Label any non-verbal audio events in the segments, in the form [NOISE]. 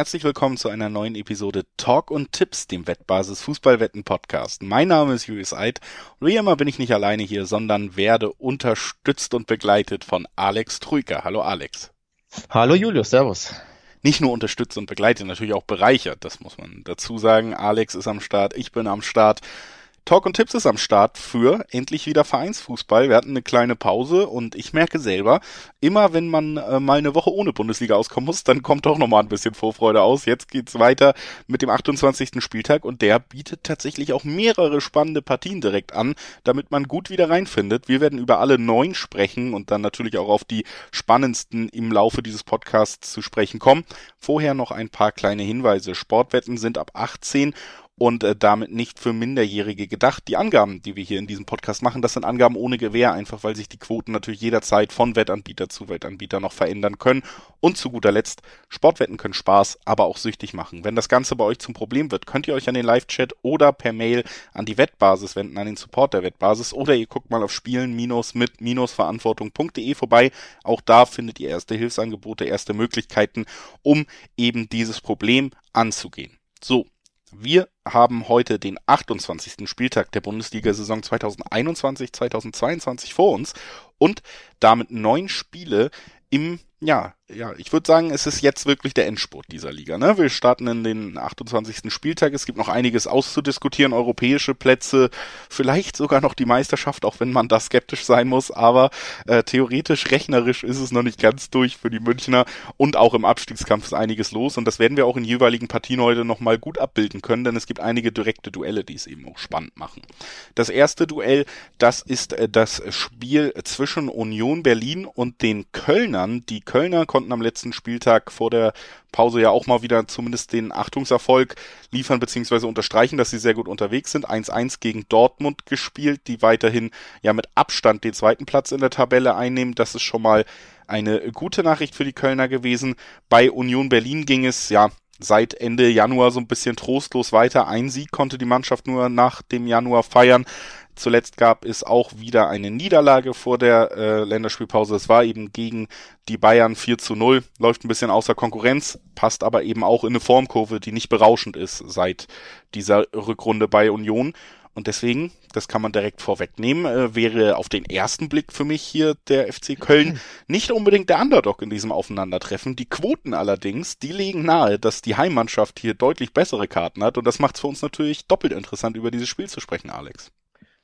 herzlich willkommen zu einer neuen Episode Talk und Tipps, dem Wettbasis Fußballwetten Podcast. Mein Name ist Julius Eid und wie immer bin ich nicht alleine hier, sondern werde unterstützt und begleitet von Alex Trüger. Hallo Alex. Hallo Julius, Servus. Nicht nur unterstützt und begleitet, natürlich auch bereichert, das muss man dazu sagen. Alex ist am Start, ich bin am Start. Talk und Tipps ist am Start für endlich wieder Vereinsfußball. Wir hatten eine kleine Pause und ich merke selber, immer wenn man äh, mal eine Woche ohne Bundesliga auskommen muss, dann kommt doch nochmal ein bisschen Vorfreude aus. Jetzt geht's weiter mit dem 28. Spieltag und der bietet tatsächlich auch mehrere spannende Partien direkt an, damit man gut wieder reinfindet. Wir werden über alle neun sprechen und dann natürlich auch auf die spannendsten im Laufe dieses Podcasts zu sprechen kommen. Vorher noch ein paar kleine Hinweise. Sportwetten sind ab 18 und äh, damit nicht für Minderjährige gedacht. Die Angaben, die wir hier in diesem Podcast machen, das sind Angaben ohne Gewähr, einfach weil sich die Quoten natürlich jederzeit von Wettanbieter zu Wettanbieter noch verändern können. Und zu guter Letzt, Sportwetten können Spaß, aber auch süchtig machen. Wenn das Ganze bei euch zum Problem wird, könnt ihr euch an den Live-Chat oder per Mail an die Wettbasis wenden, an den Support der Wettbasis oder ihr guckt mal auf spielen-mit-verantwortung.de vorbei. Auch da findet ihr erste Hilfsangebote, erste Möglichkeiten, um eben dieses Problem anzugehen. So, wir haben heute den 28. Spieltag der Bundesliga-Saison 2021-2022 vor uns und damit neun Spiele im ja, ja, ich würde sagen, es ist jetzt wirklich der Endspurt dieser Liga. Ne? Wir starten in den 28. Spieltag. Es gibt noch einiges auszudiskutieren. Europäische Plätze, vielleicht sogar noch die Meisterschaft, auch wenn man da skeptisch sein muss. Aber äh, theoretisch, rechnerisch ist es noch nicht ganz durch für die Münchner. Und auch im Abstiegskampf ist einiges los. Und das werden wir auch in jeweiligen Partien heute nochmal gut abbilden können, denn es gibt einige direkte Duelle, die es eben auch spannend machen. Das erste Duell, das ist äh, das Spiel zwischen Union Berlin und den Kölnern. Die Kölner konnten am letzten Spieltag vor der Pause ja auch mal wieder zumindest den Achtungserfolg liefern bzw. unterstreichen, dass sie sehr gut unterwegs sind. 1-1 gegen Dortmund gespielt, die weiterhin ja mit Abstand den zweiten Platz in der Tabelle einnehmen. Das ist schon mal eine gute Nachricht für die Kölner gewesen. Bei Union Berlin ging es ja seit Ende Januar so ein bisschen trostlos weiter. Ein Sieg konnte die Mannschaft nur nach dem Januar feiern. Zuletzt gab es auch wieder eine Niederlage vor der äh, Länderspielpause. Es war eben gegen die Bayern 4 zu 0. Läuft ein bisschen außer Konkurrenz, passt aber eben auch in eine Formkurve, die nicht berauschend ist seit dieser Rückrunde bei Union. Und deswegen, das kann man direkt vorwegnehmen, äh, wäre auf den ersten Blick für mich hier der FC Köln [LAUGHS] nicht unbedingt der Underdog in diesem Aufeinandertreffen. Die Quoten allerdings, die legen nahe, dass die Heimmannschaft hier deutlich bessere Karten hat. Und das macht es für uns natürlich doppelt interessant, über dieses Spiel zu sprechen, Alex.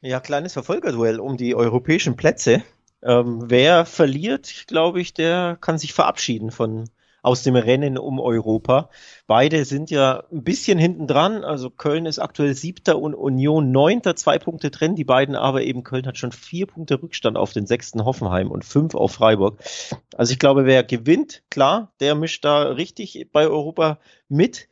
Ja, kleines Verfolgerduell um die europäischen Plätze. Ähm, wer verliert, glaube ich, der kann sich verabschieden von aus dem Rennen um Europa. Beide sind ja ein bisschen hinten dran. Also Köln ist aktuell siebter und Union neunter, zwei Punkte trennen die beiden, aber eben Köln hat schon vier Punkte Rückstand auf den sechsten Hoffenheim und fünf auf Freiburg. Also ich glaube, wer gewinnt, klar, der mischt da richtig bei Europa mit.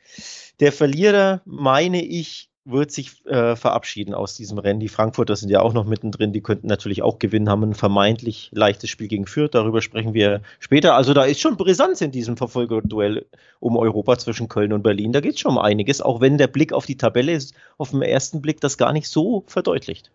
Der Verlierer, meine ich, wird sich äh, verabschieden aus diesem Rennen. Die Frankfurter sind ja auch noch mittendrin, die könnten natürlich auch gewinnen, haben ein vermeintlich leichtes Spiel gegen Fürth, darüber sprechen wir später. Also da ist schon Brisanz in diesem Verfolgerduell um Europa zwischen Köln und Berlin. Da geht es schon um einiges, auch wenn der Blick auf die Tabelle ist, auf den ersten Blick das gar nicht so verdeutlicht.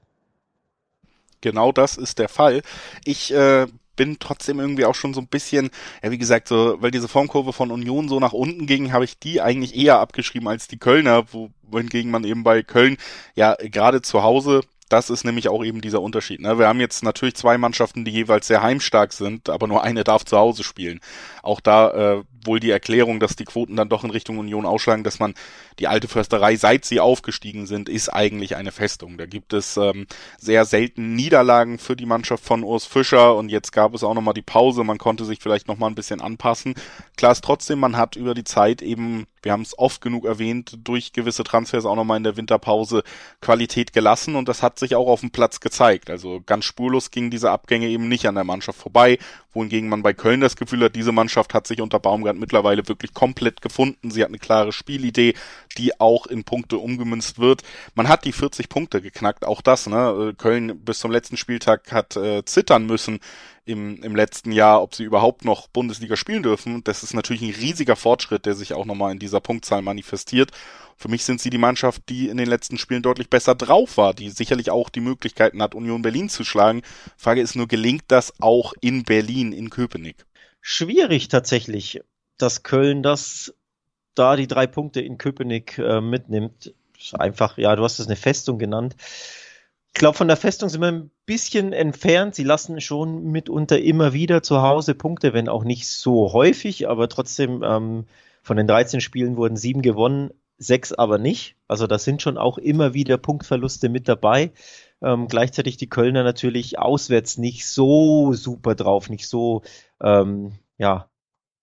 Genau das ist der Fall. Ich äh, bin trotzdem irgendwie auch schon so ein bisschen, ja wie gesagt, so, weil diese Formkurve von Union so nach unten ging, habe ich die eigentlich eher abgeschrieben als die Kölner, wo, wohingegen man eben bei Köln ja gerade zu Hause das ist nämlich auch eben dieser Unterschied. Ne? Wir haben jetzt natürlich zwei Mannschaften, die jeweils sehr heimstark sind, aber nur eine darf zu Hause spielen. Auch da äh, wohl die Erklärung, dass die Quoten dann doch in Richtung Union ausschlagen, dass man die alte Försterei, seit sie aufgestiegen sind, ist eigentlich eine Festung. Da gibt es ähm, sehr selten Niederlagen für die Mannschaft von Urs Fischer und jetzt gab es auch nochmal die Pause, man konnte sich vielleicht nochmal ein bisschen anpassen. Klar ist trotzdem, man hat über die Zeit eben, wir haben es oft genug erwähnt, durch gewisse Transfers auch nochmal in der Winterpause Qualität gelassen und das hat sich auch auf dem Platz gezeigt. Also ganz spurlos gingen diese Abgänge eben nicht an der Mannschaft vorbei, wohingegen man bei Köln das Gefühl hat, diese Mannschaft hat sich unter Baumgart mittlerweile wirklich komplett gefunden. Sie hat eine klare Spielidee, die auch in Punkte umgemünzt wird. Man hat die 40 Punkte geknackt, auch das, ne? Köln bis zum letzten Spieltag hat äh, zittern müssen im, im letzten Jahr, ob sie überhaupt noch Bundesliga spielen dürfen. Das ist natürlich ein riesiger Fortschritt, der sich auch nochmal in dieser Punktzahl manifestiert. Für mich sind sie die Mannschaft, die in den letzten Spielen deutlich besser drauf war, die sicherlich auch die Möglichkeiten hat, Union Berlin zu schlagen. Frage ist nur, gelingt das auch in Berlin, in Köpenick? Schwierig tatsächlich, dass Köln das da die drei Punkte in Köpenick äh, mitnimmt. Einfach, ja, du hast es eine Festung genannt. Ich glaube, von der Festung sind wir ein bisschen entfernt. Sie lassen schon mitunter immer wieder zu Hause Punkte, wenn auch nicht so häufig, aber trotzdem ähm, von den 13 Spielen wurden sieben gewonnen, sechs aber nicht. Also da sind schon auch immer wieder Punktverluste mit dabei. Ähm, gleichzeitig die Kölner natürlich auswärts nicht so super drauf, nicht so ähm, ja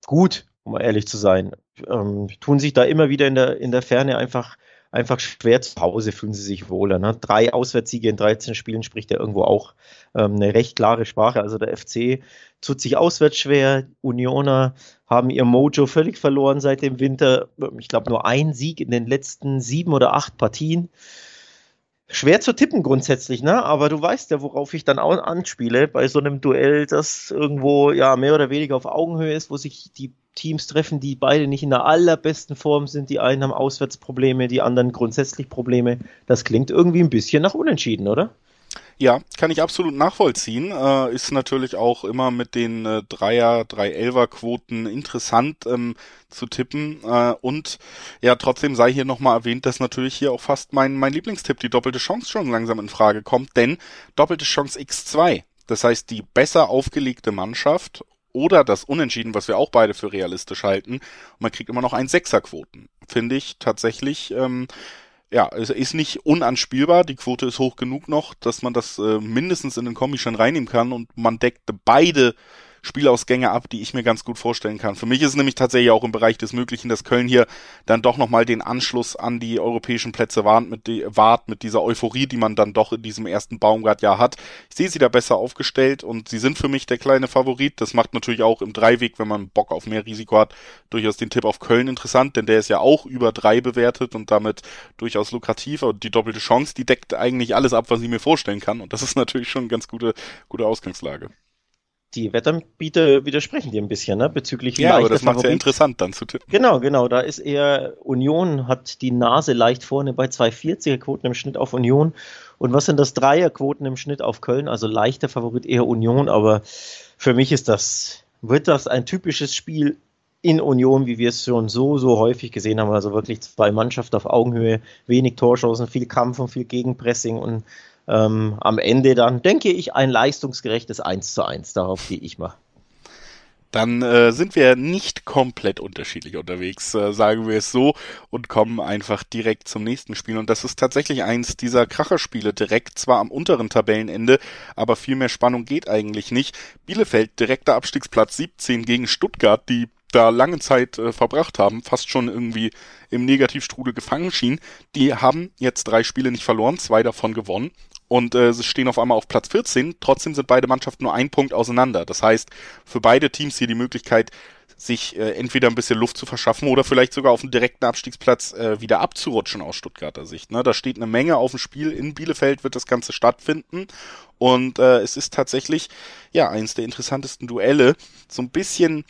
gut, um ehrlich zu sein. Ähm, tun sich da immer wieder in der in der Ferne einfach einfach schwer zu Hause fühlen sie sich wohler. Ne? Drei Auswärtssiege in 13 Spielen spricht ja irgendwo auch ähm, eine recht klare Sprache. Also der FC tut sich auswärts schwer. Unioner haben ihr Mojo völlig verloren seit dem Winter. Ich glaube nur ein Sieg in den letzten sieben oder acht Partien. Schwer zu tippen grundsätzlich, ne? Aber du weißt ja, worauf ich dann auch anspiele bei so einem Duell, das irgendwo ja mehr oder weniger auf Augenhöhe ist, wo sich die Teams treffen, die beide nicht in der allerbesten Form sind. Die einen haben Auswärtsprobleme, die anderen grundsätzlich Probleme. Das klingt irgendwie ein bisschen nach Unentschieden, oder? Ja, kann ich absolut nachvollziehen. Äh, ist natürlich auch immer mit den äh, Dreier, Drei-Elfer-Quoten interessant ähm, zu tippen. Äh, und ja, trotzdem sei hier nochmal erwähnt, dass natürlich hier auch fast mein, mein Lieblingstipp, die doppelte Chance schon langsam in Frage kommt. Denn doppelte Chance X2. Das heißt, die besser aufgelegte Mannschaft oder das Unentschieden, was wir auch beide für realistisch halten. Und man kriegt immer noch ein Sechserquoten. Finde ich tatsächlich ähm, ja, es ist nicht unanspielbar. Die Quote ist hoch genug noch, dass man das äh, mindestens in den Kombi schon reinnehmen kann und man deckt beide Spielausgänge ab, die ich mir ganz gut vorstellen kann. Für mich ist es nämlich tatsächlich auch im Bereich des Möglichen, dass Köln hier dann doch nochmal den Anschluss an die europäischen Plätze wahrt mit, die, wahrt mit dieser Euphorie, die man dann doch in diesem ersten Baumgart-Jahr hat. Ich sehe sie da besser aufgestellt und sie sind für mich der kleine Favorit. Das macht natürlich auch im Dreiweg, wenn man Bock auf mehr Risiko hat, durchaus den Tipp auf Köln interessant, denn der ist ja auch über drei bewertet und damit durchaus lukrativ. Und die doppelte Chance, die deckt eigentlich alles ab, was ich mir vorstellen kann. Und das ist natürlich schon eine ganz gute, gute Ausgangslage die Wettanbieter widersprechen dir ein bisschen, ne? Bezüglich Ja, aber das macht ja interessant dann zu tippen. Genau, genau. Da ist eher Union hat die Nase leicht vorne bei 240er Quoten im Schnitt auf Union. Und was sind das Dreierquoten im Schnitt auf Köln? Also leichter Favorit eher Union, aber für mich ist das, wird das ein typisches Spiel in Union, wie wir es schon so, so häufig gesehen haben. Also wirklich zwei Mannschaften auf Augenhöhe, wenig Torschancen, viel Kampf und viel Gegenpressing und ähm, am Ende dann, denke ich, ein leistungsgerechtes 1 zu 1. Darauf gehe ich mal. Dann äh, sind wir nicht komplett unterschiedlich unterwegs, äh, sagen wir es so, und kommen einfach direkt zum nächsten Spiel. Und das ist tatsächlich eins dieser Kracherspiele, direkt zwar am unteren Tabellenende, aber viel mehr Spannung geht eigentlich nicht. Bielefeld, direkter Abstiegsplatz 17 gegen Stuttgart, die da lange Zeit äh, verbracht haben, fast schon irgendwie im Negativstrudel gefangen schienen, die haben jetzt drei Spiele nicht verloren, zwei davon gewonnen und äh, sie stehen auf einmal auf Platz 14. Trotzdem sind beide Mannschaften nur ein Punkt auseinander. Das heißt, für beide Teams hier die Möglichkeit, sich äh, entweder ein bisschen Luft zu verschaffen oder vielleicht sogar auf den direkten Abstiegsplatz äh, wieder abzurutschen aus Stuttgarter Sicht. Ne? Da steht eine Menge auf dem Spiel. In Bielefeld wird das Ganze stattfinden. Und äh, es ist tatsächlich ja eins der interessantesten Duelle. So ein bisschen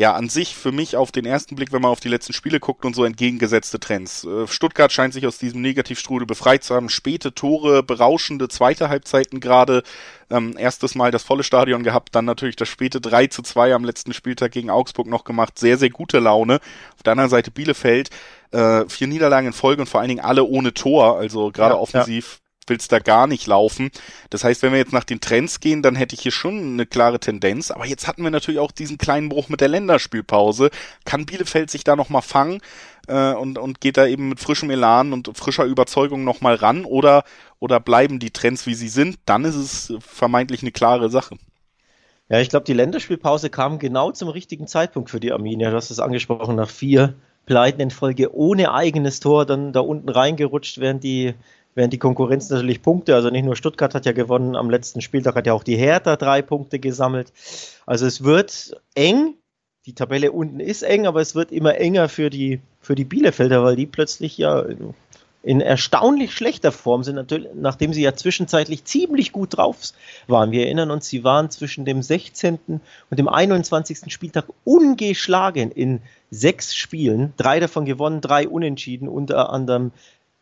ja, an sich für mich auf den ersten Blick, wenn man auf die letzten Spiele guckt und so entgegengesetzte Trends. Äh, Stuttgart scheint sich aus diesem Negativstrudel befreit zu haben. Späte Tore, berauschende zweite Halbzeiten gerade. Ähm, erstes Mal das volle Stadion gehabt, dann natürlich das späte 3 zu 2 am letzten Spieltag gegen Augsburg noch gemacht. Sehr, sehr gute Laune. Auf der anderen Seite Bielefeld, äh, vier Niederlagen in Folge und vor allen Dingen alle ohne Tor, also gerade ja, offensiv ja will's da gar nicht laufen. Das heißt, wenn wir jetzt nach den Trends gehen, dann hätte ich hier schon eine klare Tendenz. Aber jetzt hatten wir natürlich auch diesen kleinen Bruch mit der Länderspielpause. Kann Bielefeld sich da nochmal fangen äh, und, und geht da eben mit frischem Elan und frischer Überzeugung nochmal ran? Oder, oder bleiben die Trends, wie sie sind? Dann ist es vermeintlich eine klare Sache. Ja, ich glaube, die Länderspielpause kam genau zum richtigen Zeitpunkt für die Arminia. Du hast es angesprochen, nach vier Pleiten in Folge ohne eigenes Tor dann da unten reingerutscht, während die während die Konkurrenz natürlich Punkte, also nicht nur Stuttgart hat ja gewonnen, am letzten Spieltag hat ja auch die Hertha drei Punkte gesammelt. Also es wird eng, die Tabelle unten ist eng, aber es wird immer enger für die, für die Bielefelder, weil die plötzlich ja in erstaunlich schlechter Form sind, natürlich, nachdem sie ja zwischenzeitlich ziemlich gut drauf waren. Wir erinnern uns, sie waren zwischen dem 16. und dem 21. Spieltag ungeschlagen in sechs Spielen, drei davon gewonnen, drei unentschieden, unter anderem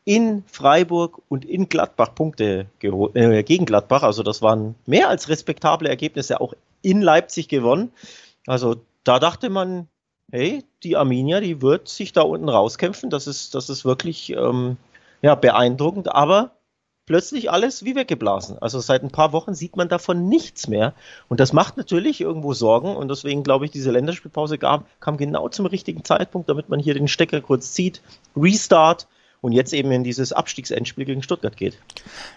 in Freiburg und in Gladbach Punkte äh, gegen Gladbach. Also das waren mehr als respektable Ergebnisse, auch in Leipzig gewonnen. Also da dachte man, hey, die Arminia, die wird sich da unten rauskämpfen. Das ist, das ist wirklich ähm, ja, beeindruckend, aber plötzlich alles wie weggeblasen. Also seit ein paar Wochen sieht man davon nichts mehr. Und das macht natürlich irgendwo Sorgen. Und deswegen glaube ich, diese Länderspielpause gab, kam genau zum richtigen Zeitpunkt, damit man hier den Stecker kurz zieht. Restart und jetzt eben in dieses Abstiegsendspiel gegen Stuttgart geht.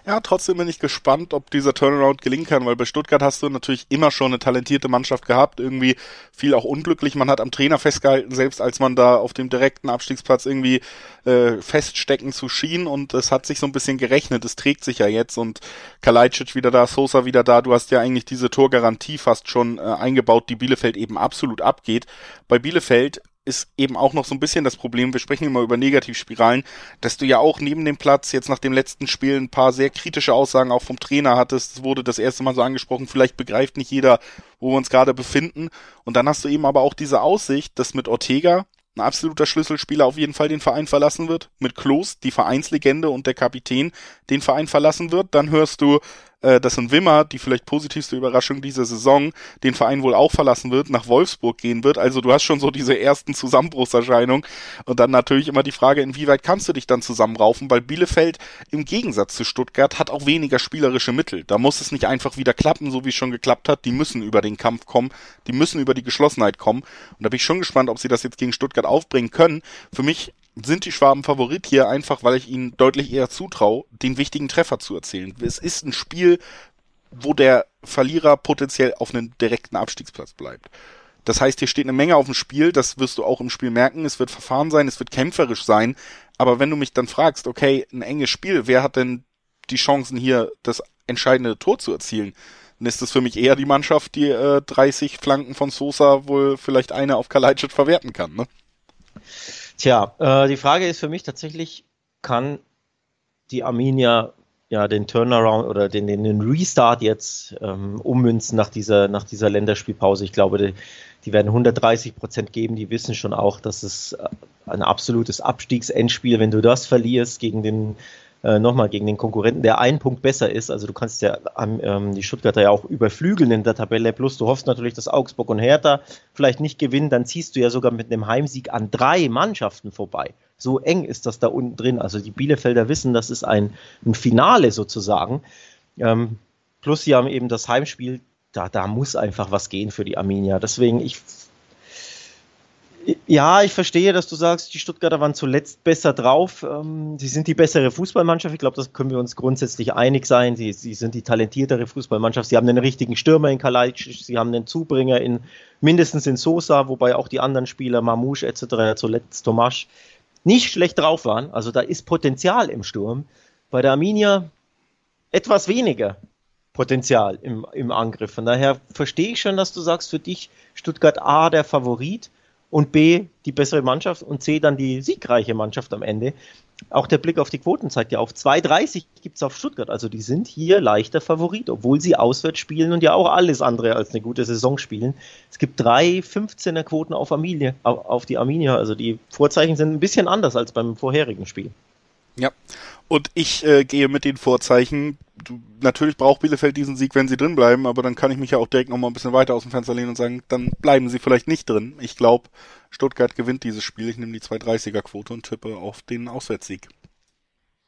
Ja, trotzdem bin ich gespannt, ob dieser Turnaround gelingen kann, weil bei Stuttgart hast du natürlich immer schon eine talentierte Mannschaft gehabt, irgendwie viel auch unglücklich. Man hat am Trainer festgehalten, selbst als man da auf dem direkten Abstiegsplatz irgendwie äh, feststecken zu schien und es hat sich so ein bisschen gerechnet. Es trägt sich ja jetzt und Kalajdzic wieder da, Sosa wieder da. Du hast ja eigentlich diese Torgarantie fast schon äh, eingebaut, die Bielefeld eben absolut abgeht. Bei Bielefeld ist eben auch noch so ein bisschen das Problem, wir sprechen immer über Negativspiralen, dass du ja auch neben dem Platz jetzt nach dem letzten Spiel ein paar sehr kritische Aussagen auch vom Trainer hattest. Es wurde das erste Mal so angesprochen, vielleicht begreift nicht jeder, wo wir uns gerade befinden. Und dann hast du eben aber auch diese Aussicht, dass mit Ortega ein absoluter Schlüsselspieler auf jeden Fall den Verein verlassen wird. Mit Klos, die Vereinslegende und der Kapitän, den Verein verlassen wird. Dann hörst du äh, dass ein Wimmer, die vielleicht positivste Überraschung dieser Saison, den Verein wohl auch verlassen wird, nach Wolfsburg gehen wird. Also du hast schon so diese ersten Zusammenbruchserscheinungen und dann natürlich immer die Frage, inwieweit kannst du dich dann zusammenraufen, weil Bielefeld im Gegensatz zu Stuttgart hat auch weniger spielerische Mittel. Da muss es nicht einfach wieder klappen, so wie es schon geklappt hat. Die müssen über den Kampf kommen, die müssen über die Geschlossenheit kommen. Und da bin ich schon gespannt, ob sie das jetzt gegen Stuttgart aufbringen können. Für mich sind die Schwaben Favorit hier einfach, weil ich ihnen deutlich eher zutraue, den wichtigen Treffer zu erzielen. Es ist ein Spiel, wo der Verlierer potenziell auf einen direkten Abstiegsplatz bleibt. Das heißt, hier steht eine Menge auf dem Spiel, das wirst du auch im Spiel merken. Es wird verfahren sein, es wird kämpferisch sein. Aber wenn du mich dann fragst, okay, ein enges Spiel, wer hat denn die Chancen hier, das entscheidende Tor zu erzielen? Dann ist es für mich eher die Mannschaft, die äh, 30 Flanken von Sosa wohl vielleicht eine auf Kalajdzic verwerten kann. Ne? Tja, äh, die Frage ist für mich tatsächlich, kann die Arminia ja den Turnaround oder den, den, den Restart jetzt ähm, ummünzen nach dieser, nach dieser Länderspielpause? Ich glaube, die, die werden 130 Prozent geben. Die wissen schon auch, dass es ein absolutes Abstiegsendspiel, wenn du das verlierst gegen den äh, nochmal gegen den Konkurrenten, der einen Punkt besser ist. Also du kannst ja ähm, die Stuttgarter ja auch überflügeln in der Tabelle. Plus du hoffst natürlich, dass Augsburg und Hertha vielleicht nicht gewinnen. Dann ziehst du ja sogar mit einem Heimsieg an drei Mannschaften vorbei. So eng ist das da unten drin. Also die Bielefelder wissen, das ist ein, ein Finale sozusagen. Ähm, plus sie haben eben das Heimspiel. Da, da muss einfach was gehen für die Arminia. Deswegen, ich ja, ich verstehe, dass du sagst, die Stuttgarter waren zuletzt besser drauf. Ähm, sie sind die bessere Fußballmannschaft. Ich glaube, das können wir uns grundsätzlich einig sein. Sie, sie sind die talentiertere Fußballmannschaft. Sie haben einen richtigen Stürmer in Kalajdzic. Sie haben einen Zubringer in mindestens in Sosa, wobei auch die anderen Spieler, Mamouche etc., zuletzt Tomasch, nicht schlecht drauf waren. Also da ist Potenzial im Sturm. Bei der Arminia etwas weniger Potenzial im, im Angriff. Von daher verstehe ich schon, dass du sagst, für dich Stuttgart A der Favorit und B die bessere Mannschaft und C dann die siegreiche Mannschaft am Ende. Auch der Blick auf die Quoten zeigt ja auf 2,30 gibt es auf Stuttgart. Also die sind hier leichter Favorit, obwohl sie auswärts spielen und ja auch alles andere als eine gute Saison spielen. Es gibt drei 15er Quoten auf, Arminia, auf die Arminia. Also die Vorzeichen sind ein bisschen anders als beim vorherigen Spiel. Ja, und ich äh, gehe mit den Vorzeichen. Du, natürlich braucht Bielefeld diesen Sieg, wenn sie drin bleiben, aber dann kann ich mich ja auch direkt nochmal ein bisschen weiter aus dem Fenster lehnen und sagen, dann bleiben sie vielleicht nicht drin. Ich glaube, Stuttgart gewinnt dieses Spiel. Ich nehme die 230er Quote und tippe auf den Auswärtssieg.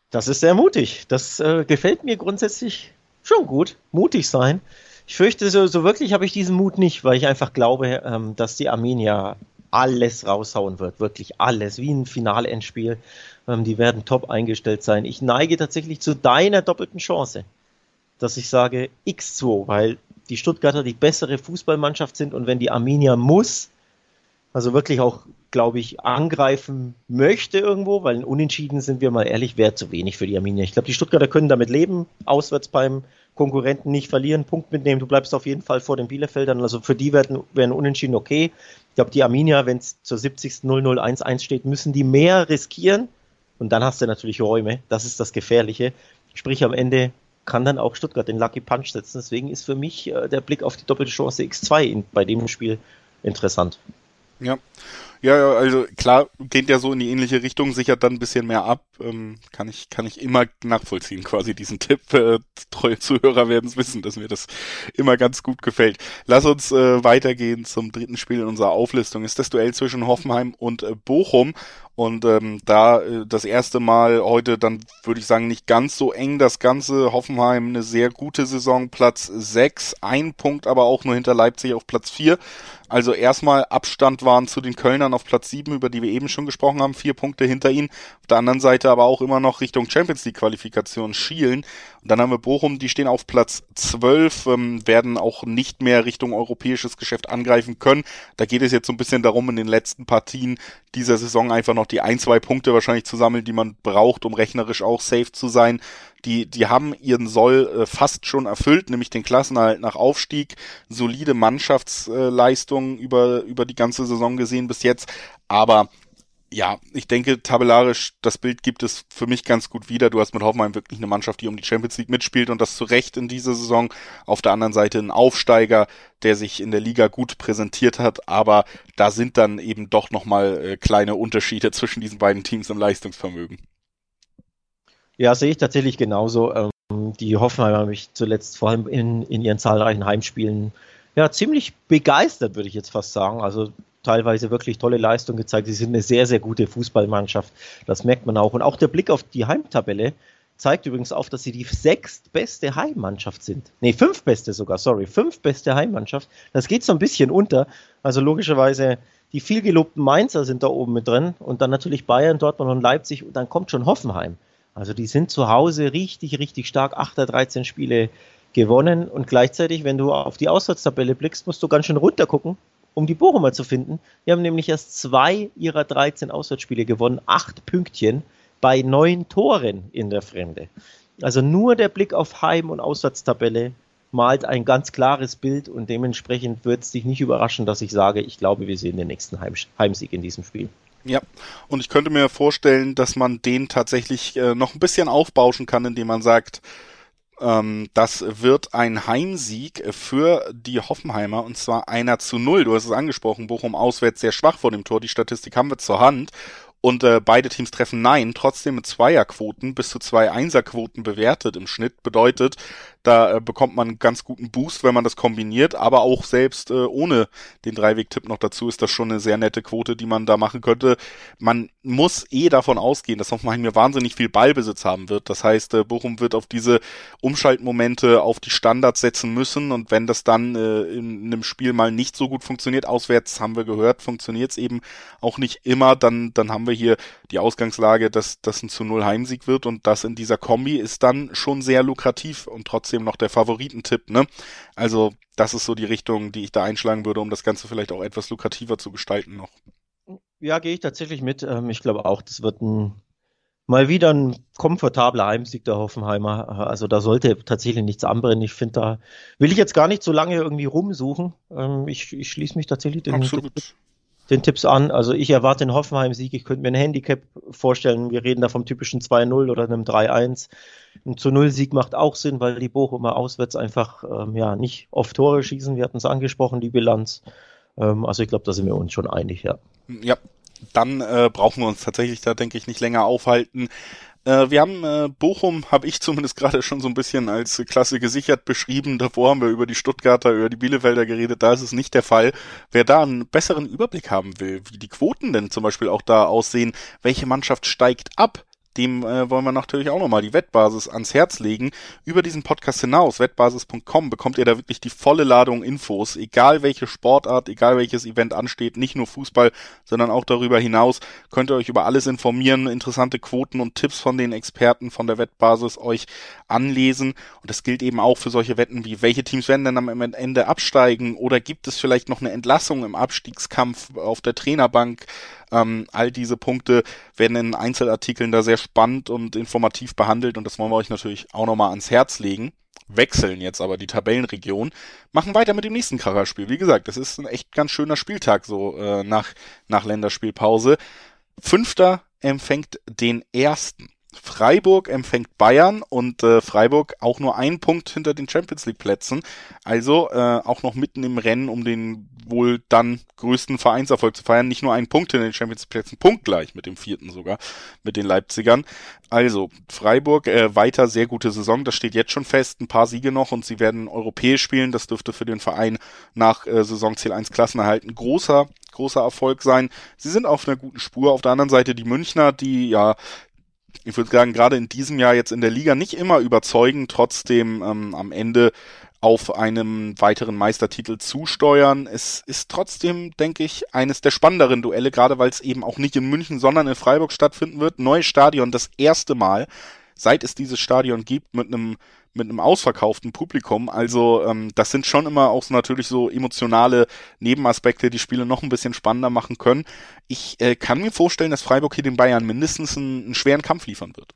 Das ist sehr mutig. Das äh, gefällt mir grundsätzlich schon gut. Mutig sein. Ich fürchte, so, so wirklich habe ich diesen Mut nicht, weil ich einfach glaube, ähm, dass die Armenier alles raushauen wird. Wirklich alles. Wie ein Finalendspiel. Ähm, die werden top eingestellt sein. Ich neige tatsächlich zu deiner doppelten Chance, dass ich sage X2, weil die Stuttgarter die bessere Fußballmannschaft sind und wenn die Arminia muss, also wirklich auch, glaube ich, angreifen möchte irgendwo, weil ein Unentschieden sind wir mal ehrlich, wäre zu wenig für die Arminia. Ich glaube, die Stuttgarter können damit leben, auswärts beim Konkurrenten nicht verlieren, Punkt mitnehmen. Du bleibst auf jeden Fall vor den Bielefeldern. Also für die werden, werden Unentschieden okay. Ich glaube, die Arminia, wenn es zur 70. 0-0-1-1 steht, müssen die mehr riskieren und dann hast du natürlich Räume. Das ist das Gefährliche. Sprich, am Ende kann dann auch Stuttgart den Lucky Punch setzen. Deswegen ist für mich äh, der Blick auf die doppelte Chance X2 in, bei dem Spiel interessant. Ja. Ja, ja, also klar, geht ja so in die ähnliche Richtung, sichert dann ein bisschen mehr ab. Ähm, kann ich, kann ich immer nachvollziehen, quasi diesen Tipp. Äh, treue Zuhörer werden es wissen, dass mir das immer ganz gut gefällt. Lass uns äh, weitergehen zum dritten Spiel in unserer Auflistung. Ist das Duell zwischen Hoffenheim und äh, Bochum. Und ähm, da äh, das erste Mal heute dann würde ich sagen nicht ganz so eng das Ganze. Hoffenheim eine sehr gute Saison, Platz 6, ein Punkt aber auch nur hinter Leipzig auf Platz 4. Also erstmal Abstand waren zu den Kölnern auf Platz 7, über die wir eben schon gesprochen haben, vier Punkte hinter ihnen. Auf der anderen Seite aber auch immer noch Richtung Champions League Qualifikation schielen. Und dann haben wir Bochum, die stehen auf Platz 12, ähm, werden auch nicht mehr Richtung europäisches Geschäft angreifen können. Da geht es jetzt so ein bisschen darum, in den letzten Partien dieser Saison einfach noch die ein, zwei Punkte wahrscheinlich zu sammeln, die man braucht, um rechnerisch auch safe zu sein die, die haben ihren Soll äh, fast schon erfüllt, nämlich den Klassenerhalt nach Aufstieg, solide Mannschaftsleistungen äh, über, über die ganze Saison gesehen bis jetzt, aber ja, ich denke, tabellarisch, das Bild gibt es für mich ganz gut wieder. Du hast mit Hoffenheim wirklich eine Mannschaft, die um die Champions League mitspielt und das zu Recht in dieser Saison. Auf der anderen Seite ein Aufsteiger, der sich in der Liga gut präsentiert hat, aber da sind dann eben doch nochmal äh, kleine Unterschiede [LAUGHS] zwischen diesen beiden Teams im Leistungsvermögen. Ja, sehe ich tatsächlich genauso. Ähm, die Hoffenheimer haben mich zuletzt vor allem in, in ihren zahlreichen Heimspielen ja ziemlich begeistert, würde ich jetzt fast sagen. Also teilweise wirklich tolle Leistung gezeigt. Sie sind eine sehr, sehr gute Fußballmannschaft. Das merkt man auch. Und auch der Blick auf die Heimtabelle zeigt übrigens auf, dass sie die sechstbeste Heimmannschaft sind. Nee, fünfbeste sogar, sorry. Fünfbeste Heimmannschaft. Das geht so ein bisschen unter. Also logischerweise die viel gelobten Mainzer sind da oben mit drin und dann natürlich Bayern, Dortmund und Leipzig und dann kommt schon Hoffenheim. Also die sind zu Hause richtig, richtig stark. 8 der 13 Spiele gewonnen und gleichzeitig, wenn du auf die Auswärtstabelle blickst, musst du ganz schön runter gucken, um die Bochumer zu finden. Die haben nämlich erst zwei ihrer 13 Auswärtsspiele gewonnen, acht Pünktchen bei neun Toren in der Fremde. Also nur der Blick auf Heim- und Auswärtstabelle malt ein ganz klares Bild und dementsprechend wird es dich nicht überraschen, dass ich sage, ich glaube, wir sehen den nächsten Heim Heimsieg in diesem Spiel. Ja, und ich könnte mir vorstellen, dass man den tatsächlich äh, noch ein bisschen aufbauschen kann, indem man sagt, ähm, das wird ein Heimsieg für die Hoffenheimer und zwar einer zu null. Du hast es angesprochen, Bochum auswärts sehr schwach vor dem Tor. Die Statistik haben wir zur Hand und äh, beide Teams treffen Nein, trotzdem mit Zweierquoten bis zu zwei Einserquoten bewertet im Schnitt. Bedeutet, da äh, bekommt man einen ganz guten Boost, wenn man das kombiniert, aber auch selbst äh, ohne den Dreiweg-Tipp noch dazu ist das schon eine sehr nette Quote, die man da machen könnte. Man muss eh davon ausgehen, dass Hoffenheim hier wahnsinnig viel Ballbesitz haben wird. Das heißt, äh, Bochum wird auf diese Umschaltmomente, auf die Standards setzen müssen und wenn das dann äh, in einem Spiel mal nicht so gut funktioniert, auswärts haben wir gehört, funktioniert es eben auch nicht immer, dann, dann haben wir hier die Ausgangslage, dass das ein zu Null Heimsieg wird und das in dieser Kombi ist dann schon sehr lukrativ und trotzdem trotzdem noch der Favoritentipp, ne? Also, das ist so die Richtung, die ich da einschlagen würde, um das Ganze vielleicht auch etwas lukrativer zu gestalten noch. Ja, gehe ich tatsächlich mit. Ähm, ich glaube auch, das wird ein mal wieder ein komfortabler Heimsieg der Hoffenheimer. Also da sollte tatsächlich nichts anbrennen. Ich finde, da will ich jetzt gar nicht so lange irgendwie rumsuchen. Ähm, ich, ich schließe mich tatsächlich den, Absolut den Tipps an. Also ich erwarte einen Hoffenheim-Sieg. Ich könnte mir ein Handicap vorstellen. Wir reden da vom typischen 2-0 oder einem 3-1. Ein zu Null Sieg macht auch Sinn, weil die Bochumer auswärts einfach ähm, ja nicht oft Tore schießen. Wir hatten es angesprochen, die Bilanz. Ähm, also ich glaube, da sind wir uns schon einig, ja. Ja, dann äh, brauchen wir uns tatsächlich da, denke ich, nicht länger aufhalten. Äh, wir haben äh, Bochum, habe ich zumindest [LAUGHS] gerade schon so ein bisschen als Klasse gesichert beschrieben. Davor haben wir über die Stuttgarter, über die Bielefelder geredet. Da ist es nicht der Fall. Wer da einen besseren Überblick haben will, wie die Quoten denn zum Beispiel auch da aussehen, welche Mannschaft steigt ab, dem äh, wollen wir natürlich auch nochmal die Wettbasis ans Herz legen. Über diesen Podcast hinaus, wettbasis.com, bekommt ihr da wirklich die volle Ladung Infos, egal welche Sportart, egal welches Event ansteht, nicht nur Fußball, sondern auch darüber hinaus könnt ihr euch über alles informieren, interessante Quoten und Tipps von den Experten von der Wettbasis euch anlesen. Und das gilt eben auch für solche Wetten wie, welche Teams werden denn am Ende absteigen oder gibt es vielleicht noch eine Entlassung im Abstiegskampf auf der Trainerbank? Ähm, all diese Punkte werden in Einzelartikeln da sehr spannend und informativ behandelt und das wollen wir euch natürlich auch nochmal ans Herz legen. Wechseln jetzt aber die Tabellenregion, machen weiter mit dem nächsten Kracherspiel. Wie gesagt, das ist ein echt ganz schöner Spieltag so äh, nach, nach Länderspielpause. Fünfter empfängt den ersten. Freiburg empfängt Bayern und äh, Freiburg auch nur ein Punkt hinter den Champions League Plätzen. Also äh, auch noch mitten im Rennen, um den wohl dann größten Vereinserfolg zu feiern. Nicht nur ein Punkt hinter den Champions League Plätzen, punktgleich mit dem vierten sogar, mit den Leipzigern. Also Freiburg äh, weiter sehr gute Saison, das steht jetzt schon fest. Ein paar Siege noch und sie werden europäisch spielen. Das dürfte für den Verein nach äh, Saisonziel 1 Klassenerhalt ein großer großer Erfolg sein. Sie sind auf einer guten Spur. Auf der anderen Seite die Münchner, die ja ich würde sagen, gerade in diesem Jahr jetzt in der Liga nicht immer überzeugen, trotzdem ähm, am Ende auf einem weiteren Meistertitel zusteuern. Es ist trotzdem, denke ich, eines der spannenderen Duelle, gerade weil es eben auch nicht in München, sondern in Freiburg stattfinden wird. Neues Stadion, das erste Mal, seit es dieses Stadion gibt, mit einem mit einem ausverkauften Publikum. Also ähm, das sind schon immer auch so natürlich so emotionale Nebenaspekte, die Spiele noch ein bisschen spannender machen können. Ich äh, kann mir vorstellen, dass Freiburg hier den Bayern mindestens einen, einen schweren Kampf liefern wird.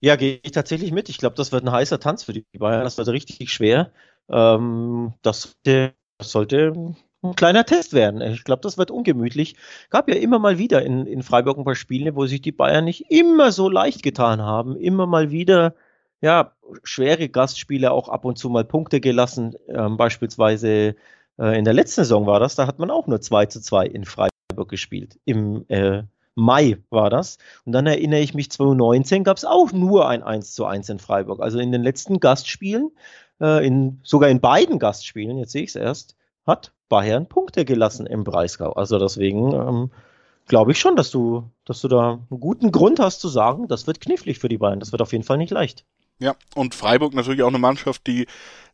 Ja, gehe ich tatsächlich mit. Ich glaube, das wird ein heißer Tanz für die Bayern. Das wird richtig schwer. Ähm, das, das sollte ein kleiner Test werden. Ich glaube, das wird ungemütlich. Gab ja immer mal wieder in, in Freiburg ein paar Spiele, wo sich die Bayern nicht immer so leicht getan haben. Immer mal wieder ja, schwere Gastspiele auch ab und zu mal Punkte gelassen. Ähm, beispielsweise äh, in der letzten Saison war das, da hat man auch nur 2 zu 2 in Freiburg gespielt. Im äh, Mai war das. Und dann erinnere ich mich, 2019 gab es auch nur ein 1 zu 1 in Freiburg. Also in den letzten Gastspielen, äh, in, sogar in beiden Gastspielen, jetzt sehe ich es erst, hat Bayern Punkte gelassen im Breisgau. Also deswegen ähm, glaube ich schon, dass du, dass du da einen guten Grund hast zu sagen, das wird knifflig für die Bayern. Das wird auf jeden Fall nicht leicht. Ja, und Freiburg natürlich auch eine Mannschaft, die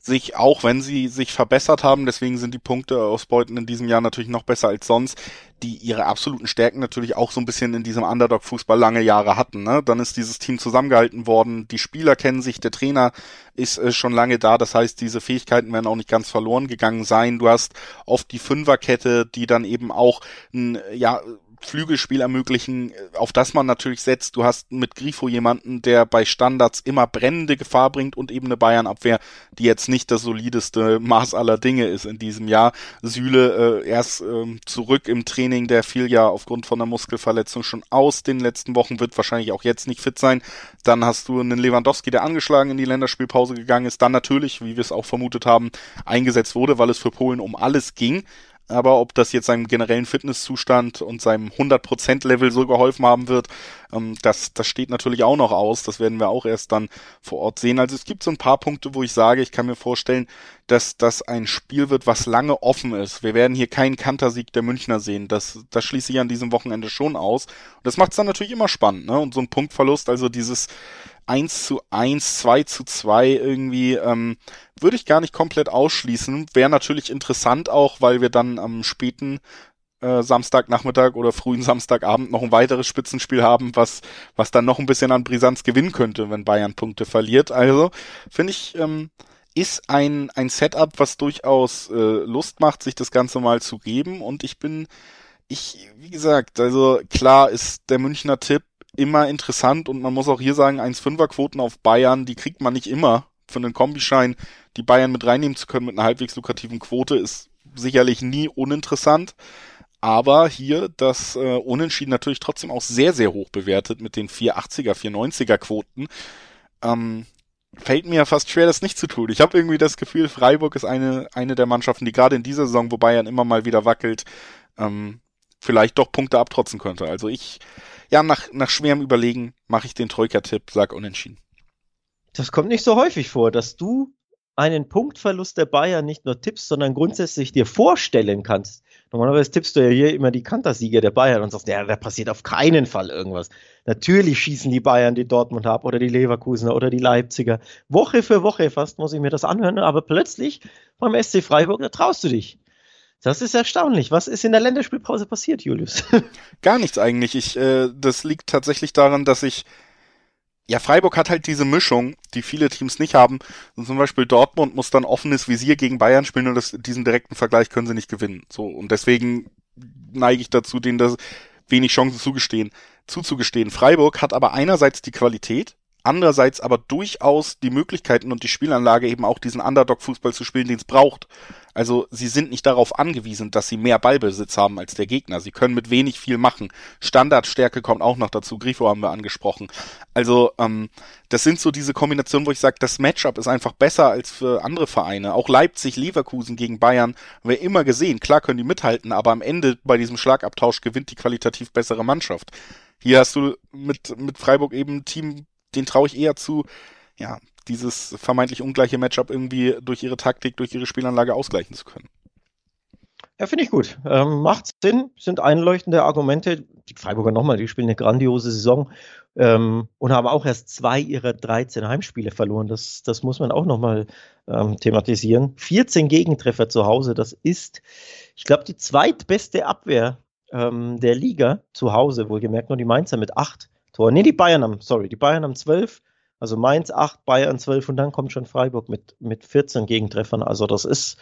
sich, auch wenn sie sich verbessert haben, deswegen sind die Punkte aus Beuten in diesem Jahr natürlich noch besser als sonst, die ihre absoluten Stärken natürlich auch so ein bisschen in diesem Underdog-Fußball lange Jahre hatten. Ne? Dann ist dieses Team zusammengehalten worden, die Spieler kennen sich, der Trainer ist äh, schon lange da, das heißt, diese Fähigkeiten werden auch nicht ganz verloren gegangen sein. Du hast oft die Fünferkette, die dann eben auch ein, ja, Flügelspiel ermöglichen, auf das man natürlich setzt. Du hast mit Grifo jemanden, der bei Standards immer brennende Gefahr bringt und eben eine Bayern-Abwehr, die jetzt nicht das solideste Maß aller Dinge ist in diesem Jahr. Süle äh, erst äh, zurück im Training, der fiel ja aufgrund von einer Muskelverletzung schon aus den letzten Wochen, wird wahrscheinlich auch jetzt nicht fit sein. Dann hast du einen Lewandowski, der angeschlagen in die Länderspielpause gegangen ist, dann natürlich, wie wir es auch vermutet haben, eingesetzt wurde, weil es für Polen um alles ging aber ob das jetzt seinem generellen Fitnesszustand und seinem 100% Level so geholfen haben wird, ähm, das, das steht natürlich auch noch aus. Das werden wir auch erst dann vor Ort sehen. Also es gibt so ein paar Punkte, wo ich sage, ich kann mir vorstellen, dass das ein Spiel wird, was lange offen ist. Wir werden hier keinen Kantersieg der Münchner sehen. Das, das schließe ich an diesem Wochenende schon aus. Und das macht es dann natürlich immer spannend, ne? Und so ein Punktverlust, also dieses 1 zu 1, 2 zu 2 irgendwie, ähm, würde ich gar nicht komplett ausschließen. Wäre natürlich interessant auch, weil wir dann am späten äh, Samstagnachmittag oder frühen Samstagabend noch ein weiteres Spitzenspiel haben, was, was dann noch ein bisschen an Brisanz gewinnen könnte, wenn Bayern Punkte verliert. Also finde ich, ähm, ist ein, ein Setup, was durchaus äh, Lust macht, sich das Ganze mal zu geben. Und ich bin, ich, wie gesagt, also klar ist der Münchner Tipp immer interessant und man muss auch hier sagen, 1,5er Quoten auf Bayern, die kriegt man nicht immer für einen Kombischein, die Bayern mit reinnehmen zu können mit einer halbwegs lukrativen Quote, ist sicherlich nie uninteressant. Aber hier das äh, Unentschieden natürlich trotzdem auch sehr, sehr hoch bewertet mit den 480er, 490er Quoten. Ähm, fällt mir fast schwer, das nicht zu tun. Ich habe irgendwie das Gefühl, Freiburg ist eine, eine der Mannschaften, die gerade in dieser Saison, wo Bayern immer mal wieder wackelt, ähm, vielleicht doch Punkte abtrotzen könnte. Also ich, ja, nach, nach schwerem Überlegen mache ich den Troika-Tipp, sag unentschieden. Das kommt nicht so häufig vor, dass du einen Punktverlust der Bayern nicht nur tippst, sondern grundsätzlich dir vorstellen kannst. Normalerweise tippst du ja hier immer die Kantersieger der Bayern und sagst, ja, da passiert auf keinen Fall irgendwas. Natürlich schießen die Bayern die Dortmund ab oder die Leverkusener oder die Leipziger. Woche für Woche fast muss ich mir das anhören, aber plötzlich beim SC Freiburg, da traust du dich. Das ist erstaunlich. Was ist in der Länderspielpause passiert, Julius? [LAUGHS] Gar nichts eigentlich. Ich, äh, das liegt tatsächlich daran, dass ich ja, Freiburg hat halt diese Mischung, die viele Teams nicht haben. Und zum Beispiel Dortmund muss dann offenes Visier gegen Bayern spielen und das, diesen direkten Vergleich können sie nicht gewinnen. So, und deswegen neige ich dazu, denen das wenig Chancen zugestehen, zuzugestehen. Freiburg hat aber einerseits die Qualität, andererseits aber durchaus die Möglichkeiten und die Spielanlage eben auch diesen Underdog-Fußball zu spielen, den es braucht. Also sie sind nicht darauf angewiesen, dass sie mehr Ballbesitz haben als der Gegner. Sie können mit wenig viel machen. Standardstärke kommt auch noch dazu. Grifo haben wir angesprochen. Also ähm, das sind so diese Kombinationen, wo ich sage, das Matchup ist einfach besser als für andere Vereine. Auch Leipzig, Leverkusen gegen Bayern, haben wir immer gesehen. Klar können die mithalten, aber am Ende bei diesem Schlagabtausch gewinnt die qualitativ bessere Mannschaft. Hier hast du mit, mit Freiburg eben ein Team, den traue ich eher zu, ja, dieses vermeintlich ungleiche Matchup irgendwie durch ihre Taktik, durch ihre Spielanlage ausgleichen zu können. Ja, finde ich gut. Ähm, macht Sinn, sind einleuchtende Argumente. Die Freiburger nochmal, die spielen eine grandiose Saison ähm, und haben auch erst zwei ihrer 13 Heimspiele verloren. Das, das muss man auch nochmal ähm, thematisieren. 14 Gegentreffer zu Hause, das ist, ich glaube, die zweitbeste Abwehr ähm, der Liga zu Hause, wohlgemerkt nur die Mainzer mit acht Toren. Nee, die Bayern haben, sorry, die Bayern haben zwölf, also Mainz 8, Bayern 12 und dann kommt schon Freiburg mit, mit 14 Gegentreffern. Also das ist,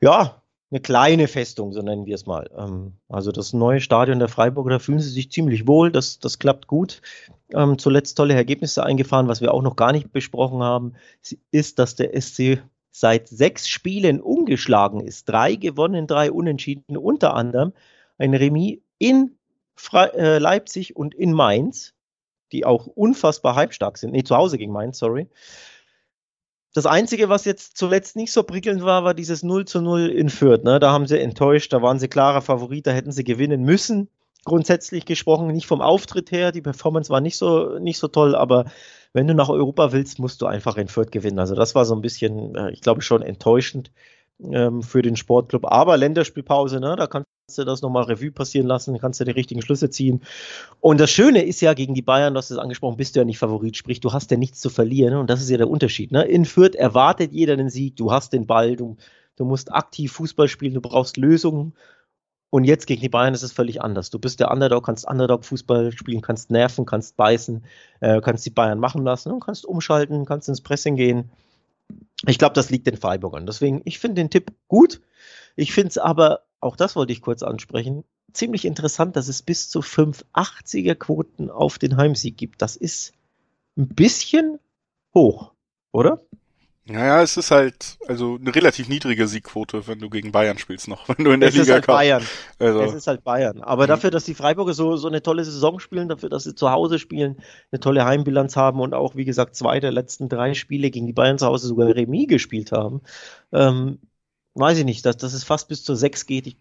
ja, eine kleine Festung, so nennen wir es mal. Ähm, also das neue Stadion der Freiburger, da fühlen sie sich ziemlich wohl, das, das klappt gut. Ähm, zuletzt tolle Ergebnisse eingefahren, was wir auch noch gar nicht besprochen haben, ist, dass der SC seit sechs Spielen ungeschlagen ist. Drei gewonnen, drei unentschieden, unter anderem ein Remis in Fre äh, Leipzig und in Mainz die auch unfassbar halbstark sind. Nee, zu Hause gegen Mainz, sorry. Das Einzige, was jetzt zuletzt nicht so prickelnd war, war dieses 0 zu 0 in Fürth. Ne? Da haben sie enttäuscht, da waren sie klarer Favorit, da hätten sie gewinnen müssen. Grundsätzlich gesprochen, nicht vom Auftritt her, die Performance war nicht so, nicht so toll, aber wenn du nach Europa willst, musst du einfach in Fürth gewinnen. Also das war so ein bisschen, äh, ich glaube, schon enttäuschend ähm, für den Sportclub. Aber Länderspielpause, ne, da kannst du das nochmal Revue passieren lassen, kannst du die richtigen Schlüsse ziehen. Und das Schöne ist ja gegen die Bayern, du hast es angesprochen, bist du ja nicht Favorit, sprich, du hast ja nichts zu verlieren. Und das ist ja der Unterschied. Ne? In Fürth erwartet jeder den Sieg, du hast den Ball, du, du musst aktiv Fußball spielen, du brauchst Lösungen. Und jetzt gegen die Bayern ist es völlig anders. Du bist der Underdog, kannst Underdog-Fußball spielen, kannst nerven, kannst beißen, äh, kannst die Bayern machen lassen und kannst umschalten, kannst ins Pressing gehen. Ich glaube, das liegt den Freiburgern. Deswegen, ich finde den Tipp gut. Ich finde es aber, auch das wollte ich kurz ansprechen, ziemlich interessant, dass es bis zu 580er Quoten auf den Heimsieg gibt. Das ist ein bisschen hoch, oder? Naja, es ist halt also eine relativ niedrige Siegquote, wenn du gegen Bayern spielst noch, [LAUGHS] wenn du in der es Liga ist halt kommst. Bayern. Also, Es ist halt Bayern. Aber Mhm. dafür, dass die Freiburger so, so eine tolle Saison spielen, dafür, dass sie zu Hause spielen, eine tolle Heimbilanz haben und auch, wie gesagt, zwei der letzten drei Spiele gegen die Bayern zu Hause sogar Remis gespielt haben, ähm, weiß ich nicht, dass, dass es fast bis zur sechs geht. Ich,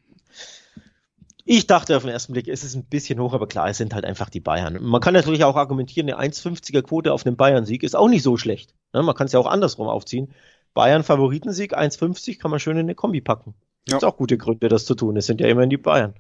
ich dachte auf den ersten Blick, es ist ein bisschen hoch, aber klar, es sind halt einfach die Bayern. Man kann natürlich auch argumentieren, eine 1,50er Quote auf einen Bayern-Sieg ist auch nicht so schlecht. Ne? Man kann es ja auch andersrum aufziehen. Bayern Favoritensieg 1,50 kann man schön in eine Kombi packen. Gibt Ja. auch gute Gründe, das zu tun. Es sind ja immerhin die Bayern.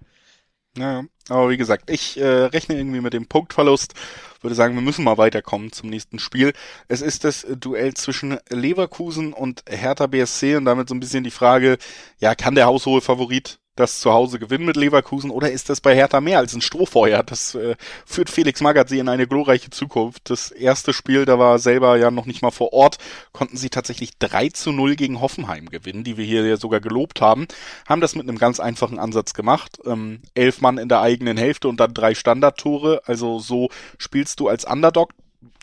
Ja, aber wie gesagt, ich äh, rechne irgendwie mit dem Punktverlust. Würde sagen, wir müssen mal weiterkommen zum nächsten Spiel. Es ist das Duell zwischen Leverkusen und Hertha BSC und damit so ein bisschen die Frage, ja, kann der haushohe Favorit das zu Hause gewinnen mit Leverkusen oder ist das bei Hertha mehr als ein Strohfeuer? Das äh, führt Felix Magath in eine glorreiche Zukunft. Das erste Spiel, da war er selber ja noch nicht mal vor Ort, konnten sie tatsächlich 3 zu 0 gegen Hoffenheim gewinnen, die wir hier ja sogar gelobt haben. Haben das mit einem ganz einfachen Ansatz gemacht. Ähm, elf Mann in der eigenen Hälfte und dann drei Standardtore. Also so spielst du als Underdog.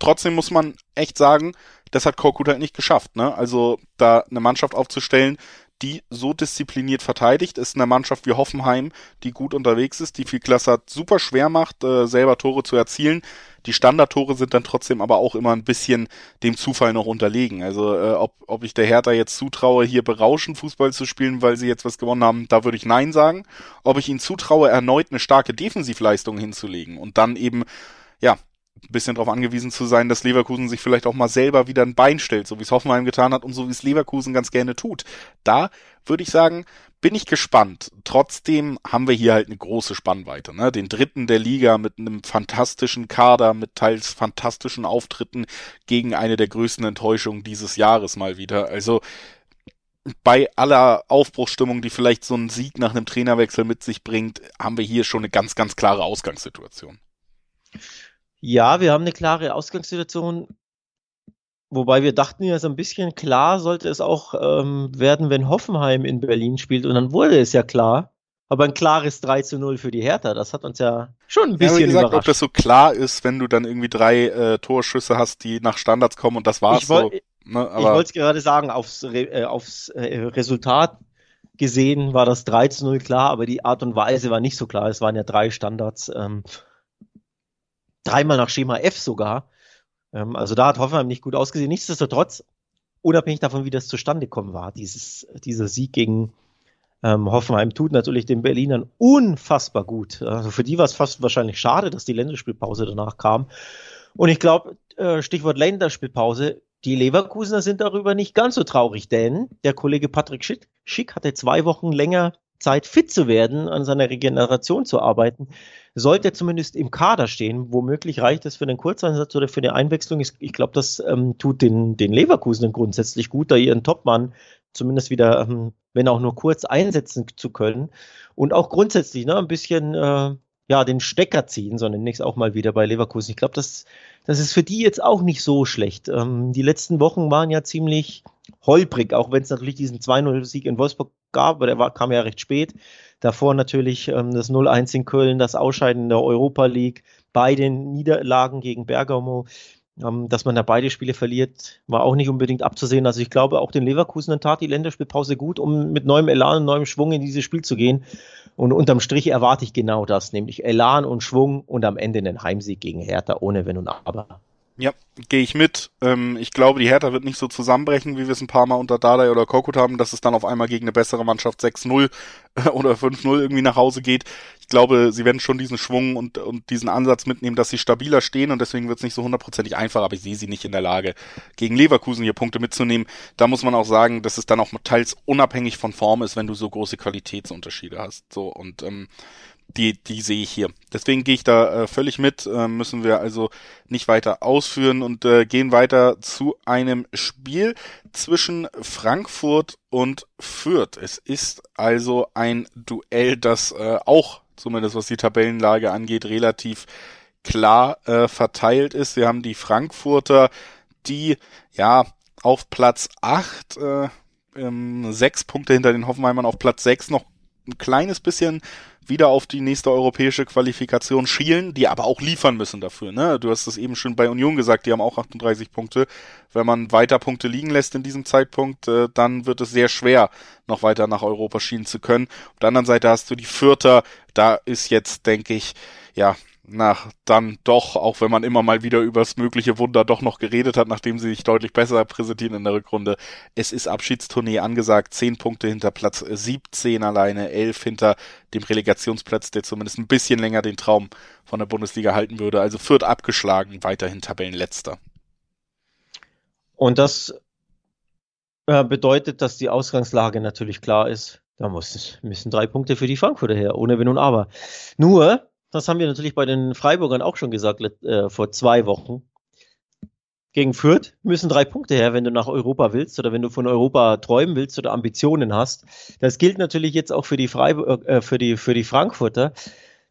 Trotzdem muss man echt sagen, das hat Korkut halt nicht geschafft. Ne? Also da eine Mannschaft aufzustellen, die so diszipliniert verteidigt, ist eine Mannschaft wie Hoffenheim, die gut unterwegs ist, die viel Klasse hat, super schwer macht, äh, selber Tore zu erzielen. Die Standardtore sind dann trotzdem aber auch immer ein bisschen dem Zufall noch unterlegen. Also äh, ob, ob ich der Hertha jetzt zutraue, hier berauschend Fußball zu spielen, weil sie jetzt was gewonnen haben, da würde ich Nein sagen. Ob ich ihnen zutraue, erneut eine starke Defensivleistung hinzulegen und dann eben, ja, ein bisschen darauf angewiesen zu sein, dass Leverkusen sich vielleicht auch mal selber wieder ein Bein stellt, so wie es Hoffenheim getan hat und so wie es Leverkusen ganz gerne tut. Da würde ich sagen, bin ich gespannt. Trotzdem haben wir hier halt eine große Spannweite. Ne? Den dritten der Liga mit einem fantastischen Kader, mit teils fantastischen Auftritten gegen eine der größten Enttäuschungen dieses Jahres mal wieder. Also bei aller Aufbruchsstimmung, die vielleicht so ein Sieg nach einem Trainerwechsel mit sich bringt, haben wir hier schon eine ganz, ganz klare Ausgangssituation. Ja, wir haben eine klare Ausgangssituation, wobei wir dachten ja so ein bisschen klar sollte es auch ähm, werden, wenn Hoffenheim in Berlin spielt. Und dann wurde es ja klar, Aber ein klares 3 zu 0 für die Hertha, das hat uns ja schon ein bisschen ja, gesagt, überrascht. Ob das so klar ist, wenn du dann irgendwie drei äh, Torschüsse hast, die nach Standards kommen und das war's ich so. Ne, ich wollte es gerade sagen, aufs, äh, aufs äh, Resultat gesehen war das 3 zu 0 klar, aber die Art und Weise war nicht so klar. Es waren ja drei Standards, ähm, dreimal nach Schema F sogar. Ähm, also da hat Hoffenheim nicht gut ausgesehen. Nichtsdestotrotz, unabhängig davon, wie das zustande gekommen war, dieses, dieser Sieg gegen ähm, Hoffenheim tut natürlich den Berlinern unfassbar gut. Also für die war es fast wahrscheinlich schade, dass die Länderspielpause danach kam. Und ich glaube, äh, Stichwort Länderspielpause, die Leverkusener sind darüber nicht ganz so traurig, denn der Kollege Patrick Schick, Schick hatte zwei Wochen länger Zeit, fit zu werden, an seiner Regeneration zu arbeiten. Sollte er zumindest im Kader stehen, womöglich reicht es für einen Kurzeinsatz oder für eine Einwechslung. Ich glaube, das ähm, tut den, den Leverkusenern grundsätzlich gut, da ihren Topmann zumindest wieder, ähm, wenn auch nur kurz einsetzen zu können. Und auch grundsätzlich ne, ein bisschen äh, ja, den Stecker ziehen, sondern nächstes auch mal wieder bei Leverkusen. Ich glaube, das, das ist für die jetzt auch nicht so schlecht. Ähm, die letzten Wochen waren ja ziemlich holprig, auch wenn es natürlich diesen 2-0-Sieg in Wolfsburg gab, aber der war, kam ja recht spät. Davor natürlich ähm, das 0-1 in Köln, das Ausscheiden in der Europa League, beide Niederlagen gegen Bergamo. Ähm, dass man da beide Spiele verliert, war auch nicht unbedingt abzusehen. Also ich glaube, auch den Leverkusen tat die Länderspielpause gut, um mit neuem Elan und neuem Schwung in dieses Spiel zu gehen. Und unterm Strich erwarte ich genau das, nämlich Elan und Schwung und am Ende einen Heimsieg gegen Hertha ohne Wenn und Aber. Ja, gehe ich mit. Ähm, ich glaube, die Hertha wird nicht so zusammenbrechen, wie wir es ein paar Mal unter Dardai oder Kokut haben, dass es dann auf einmal gegen eine bessere Mannschaft 6-0 oder 5-0 irgendwie nach Hause geht. Ich glaube, sie werden schon diesen Schwung und, und diesen Ansatz mitnehmen, dass sie stabiler stehen und deswegen wird es nicht so hundertprozentig einfach, aber ich sehe sie nicht in der Lage, gegen Leverkusen hier Punkte mitzunehmen. Da muss man auch sagen, dass es dann auch teils unabhängig von Form ist, wenn du so große Qualitätsunterschiede hast. So und ähm, die, die sehe ich hier. Deswegen gehe ich da äh, völlig mit, äh, müssen wir also nicht weiter ausführen und äh, gehen weiter zu einem Spiel zwischen Frankfurt und Fürth. Es ist also ein Duell, das äh, auch, zumindest was die Tabellenlage angeht, relativ klar äh, verteilt ist. Wir haben die Frankfurter, die ja auf Platz acht äh, ähm, sechs Punkte hinter den Hoffenheimern auf Platz sechs noch ein kleines bisschen wieder auf die nächste europäische Qualifikation schielen, die aber auch liefern müssen dafür. Ne? Du hast es eben schon bei Union gesagt, die haben auch 38 Punkte. Wenn man weiter Punkte liegen lässt in diesem Zeitpunkt, äh, dann wird es sehr schwer, noch weiter nach Europa schielen zu können. Auf der anderen Seite hast du die Vierter, da ist jetzt, denke ich, ja, nach dann doch, auch wenn man immer mal wieder übers mögliche Wunder doch noch geredet hat, nachdem sie sich deutlich besser präsentieren in der Rückrunde. Es ist Abschiedstournee angesagt, zehn Punkte hinter Platz 17 alleine, elf hinter dem Relegationsplatz, der zumindest ein bisschen länger den Traum von der Bundesliga halten würde. Also Fürth abgeschlagen, weiterhin Tabellenletzter. Und das äh, bedeutet, dass die Ausgangslage natürlich klar ist. Da müssen drei Punkte für die Frankfurter her, ohne Wenn und Aber. Nur, das haben wir natürlich bei den Freiburgern auch schon gesagt äh, vor zwei Wochen. Gegen Fürth müssen drei Punkte her, wenn du nach Europa willst oder wenn du von Europa träumen willst oder Ambitionen hast. Das gilt natürlich jetzt auch für die, Freiburg, äh, für die, für die Frankfurter.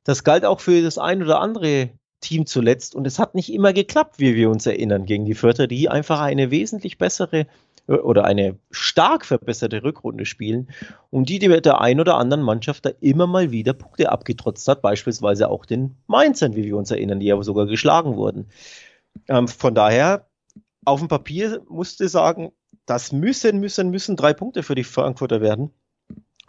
Das galt auch für das ein oder andere Team zuletzt und es hat nicht immer geklappt, wie wir uns erinnern, gegen die Fürther, die einfach eine wesentlich bessere oder eine stark verbesserte Rückrunde spielen und die mit der ein oder anderen Mannschaft da immer mal wieder Punkte abgetrotzt hat, beispielsweise auch den Mainzern, wie wir uns erinnern, die aber sogar geschlagen wurden. Ähm, von daher, auf dem Papier musste sagen, das müssen, müssen, müssen drei Punkte für die Frankfurter werden.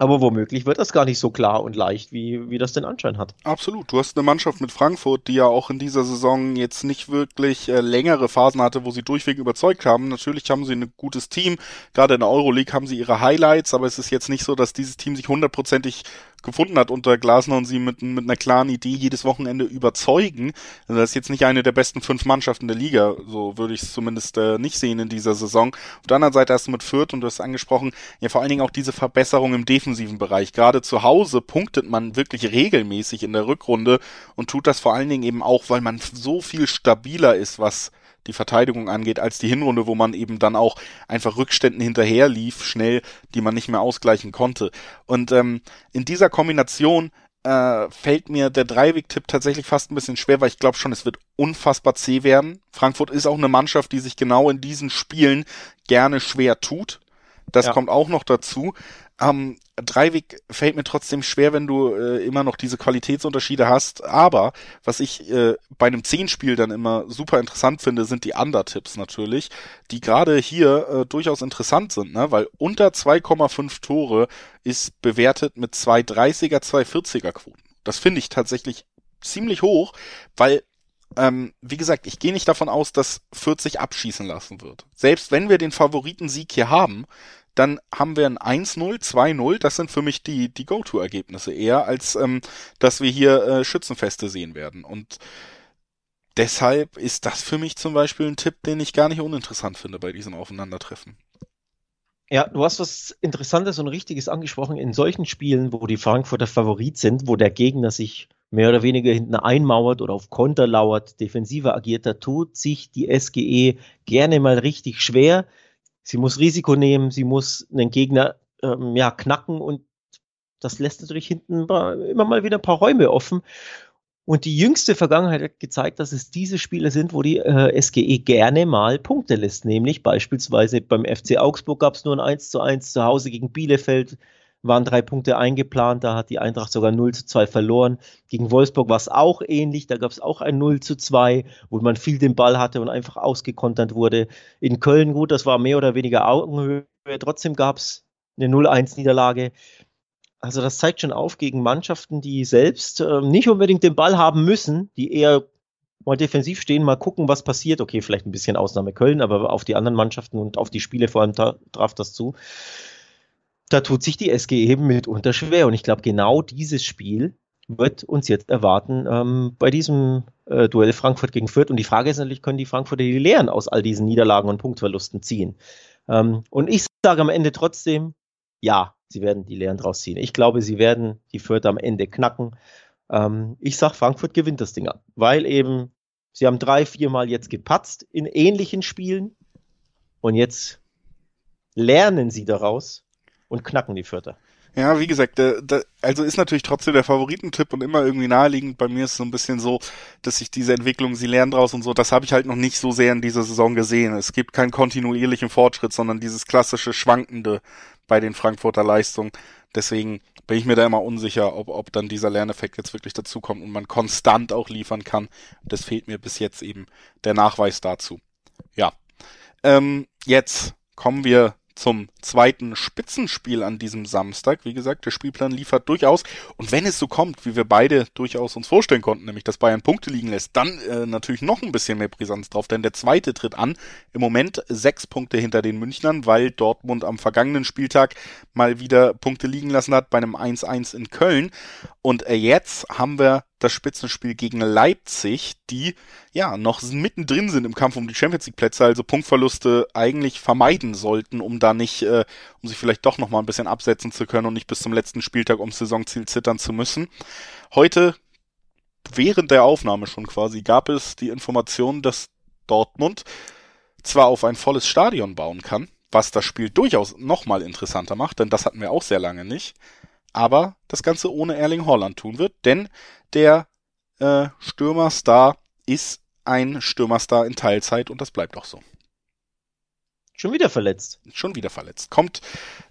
Aber womöglich wird das gar nicht so klar und leicht, wie, wie das den Anschein hat. Absolut. Du hast eine Mannschaft mit Frankfurt, die ja auch in dieser Saison jetzt nicht wirklich äh, längere Phasen hatte, wo sie durchweg überzeugt haben. Natürlich haben sie ein gutes Team. Gerade in der Euroleague haben sie ihre Highlights, aber es ist jetzt nicht so, dass dieses Team sich hundertprozentig gefunden hat unter Glasner und sie mit, mit einer klaren Idee jedes Wochenende überzeugen. Also das ist jetzt nicht eine der besten fünf Mannschaften der Liga, so würde ich es zumindest äh, nicht sehen in dieser Saison. Auf der anderen Seite hast du mit Fürth und du hast angesprochen, ja vor allen Dingen auch diese Verbesserung im defensiven Bereich. Gerade zu Hause punktet man wirklich regelmäßig in der Rückrunde und tut das vor allen Dingen eben auch, weil man so viel stabiler ist, was die Verteidigung angeht, als die Hinrunde, wo man eben dann auch einfach Rückständen hinterher lief, schnell, die man nicht mehr ausgleichen konnte. Und ähm, in dieser Kombination äh, fällt mir der Dreiweg-Tipp tatsächlich fast ein bisschen schwer, weil ich glaube schon, es wird unfassbar zäh werden. Frankfurt ist auch eine Mannschaft, die sich genau in diesen Spielen gerne schwer tut. Das ja. kommt auch noch dazu. Ähm, Dreiweg fällt mir trotzdem schwer, wenn du äh, immer noch diese Qualitätsunterschiede hast. Aber was ich äh, bei einem Zehnspiel dann immer super interessant finde, sind die Undertipps natürlich, die gerade hier äh, durchaus interessant sind, ne? weil unter 2,5 Tore ist bewertet mit 2,30er, 2,40er Quoten. Das finde ich tatsächlich ziemlich hoch, weil ähm, wie gesagt, ich gehe nicht davon aus, dass 40 abschießen lassen wird. Selbst wenn wir den Favoritensieg hier haben, dann haben wir ein 1-0, 2-0. Das sind für mich die, die Go-To-Ergebnisse eher, als ähm, dass wir hier äh, Schützenfeste sehen werden. Und deshalb ist das für mich zum Beispiel ein Tipp, den ich gar nicht uninteressant finde bei diesen Aufeinandertreffen. Ja, du hast was Interessantes und Richtiges angesprochen. In solchen Spielen, wo die Frankfurter Favorit sind, wo der Gegner sich mehr oder weniger hinten einmauert oder auf Konter lauert, defensiver agiert, da tut sich die SGE gerne mal richtig schwer. Sie muss Risiko nehmen, sie muss einen Gegner ähm, ja, knacken und das lässt natürlich hinten immer mal wieder ein paar Räume offen. Und die jüngste Vergangenheit hat gezeigt, dass es diese Spiele sind, wo die äh, SGE gerne mal Punkte lässt. Nämlich beispielsweise beim FC Augsburg gab es nur ein 1 zu 1 zu Hause gegen Bielefeld waren drei Punkte eingeplant, da hat die Eintracht sogar 0 zu 2 verloren. Gegen Wolfsburg war es auch ähnlich, da gab es auch ein 0 zu 2, wo man viel den Ball hatte und einfach ausgekontert wurde. In Köln, gut, das war mehr oder weniger Augenhöhe, trotzdem gab es eine 0-1-Niederlage. Also das zeigt schon auf gegen Mannschaften, die selbst äh, nicht unbedingt den Ball haben müssen, die eher mal defensiv stehen, mal gucken, was passiert. Okay, vielleicht ein bisschen Ausnahme Köln, aber auf die anderen Mannschaften und auf die Spiele vor allem traf das zu da tut sich die SG eben mitunter schwer. Und ich glaube, genau dieses Spiel wird uns jetzt erwarten ähm, bei diesem äh, Duell Frankfurt gegen Fürth. Und die Frage ist natürlich, können die Frankfurter die Lehren aus all diesen Niederlagen und Punktverlusten ziehen? Ähm, und ich sage am Ende trotzdem, ja, sie werden die Lehren draus ziehen. Ich glaube, sie werden die Fürth am Ende knacken. Ähm, ich sage, Frankfurt gewinnt das Ding, weil eben sie haben drei, viermal jetzt gepatzt in ähnlichen Spielen. Und jetzt lernen sie daraus und knacken die Vierter. Ja, wie gesagt, da, da, also ist natürlich trotzdem der Favoritentipp und immer irgendwie naheliegend. Bei mir ist es so ein bisschen so, dass ich diese Entwicklung, sie lernen draus und so, das habe ich halt noch nicht so sehr in dieser Saison gesehen. Es gibt keinen kontinuierlichen Fortschritt, sondern dieses klassische Schwankende bei den Frankfurter Leistungen. Deswegen bin ich mir da immer unsicher, ob, ob dann dieser Lerneffekt jetzt wirklich dazukommt und man konstant auch liefern kann. Das fehlt mir bis jetzt eben der Nachweis dazu. Ja. Ähm, jetzt kommen wir zum zweiten Spitzenspiel an diesem Samstag. Wie gesagt, der Spielplan liefert durchaus. Und wenn es so kommt, wie wir beide durchaus uns vorstellen konnten, nämlich dass Bayern Punkte liegen lässt, dann äh, natürlich noch ein bisschen mehr Brisanz drauf. Denn der zweite tritt an. Im Moment sechs Punkte hinter den Münchnern, weil Dortmund am vergangenen Spieltag mal wieder Punkte liegen lassen hat bei einem 1-1 in Köln. Und äh, jetzt haben wir das Spitzenspiel gegen Leipzig, die ja noch mittendrin sind im Kampf um die Champions League Plätze, also Punktverluste eigentlich vermeiden sollten, um da nicht, äh, um sich vielleicht doch noch mal ein bisschen absetzen zu können und nicht bis zum letzten Spieltag ums Saisonziel zittern zu müssen. Heute während der Aufnahme schon quasi gab es die Information, dass Dortmund zwar auf ein volles Stadion bauen kann, was das Spiel durchaus noch mal interessanter macht, denn das hatten wir auch sehr lange nicht, aber das Ganze ohne Erling Holland tun wird, denn der äh, Stürmerstar ist ein Stürmerstar in Teilzeit und das bleibt auch so. Schon wieder verletzt. Schon wieder verletzt. Kommt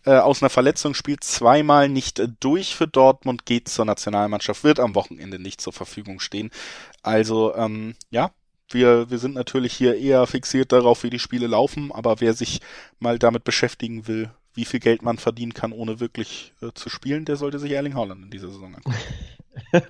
äh, aus einer Verletzung, spielt zweimal nicht durch für Dortmund, geht zur Nationalmannschaft, wird am Wochenende nicht zur Verfügung stehen. Also, ähm, ja, wir, wir sind natürlich hier eher fixiert darauf, wie die Spiele laufen, aber wer sich mal damit beschäftigen will, wie viel Geld man verdienen kann, ohne wirklich äh, zu spielen, der sollte sich Erling Haaland in dieser Saison angucken. [LAUGHS]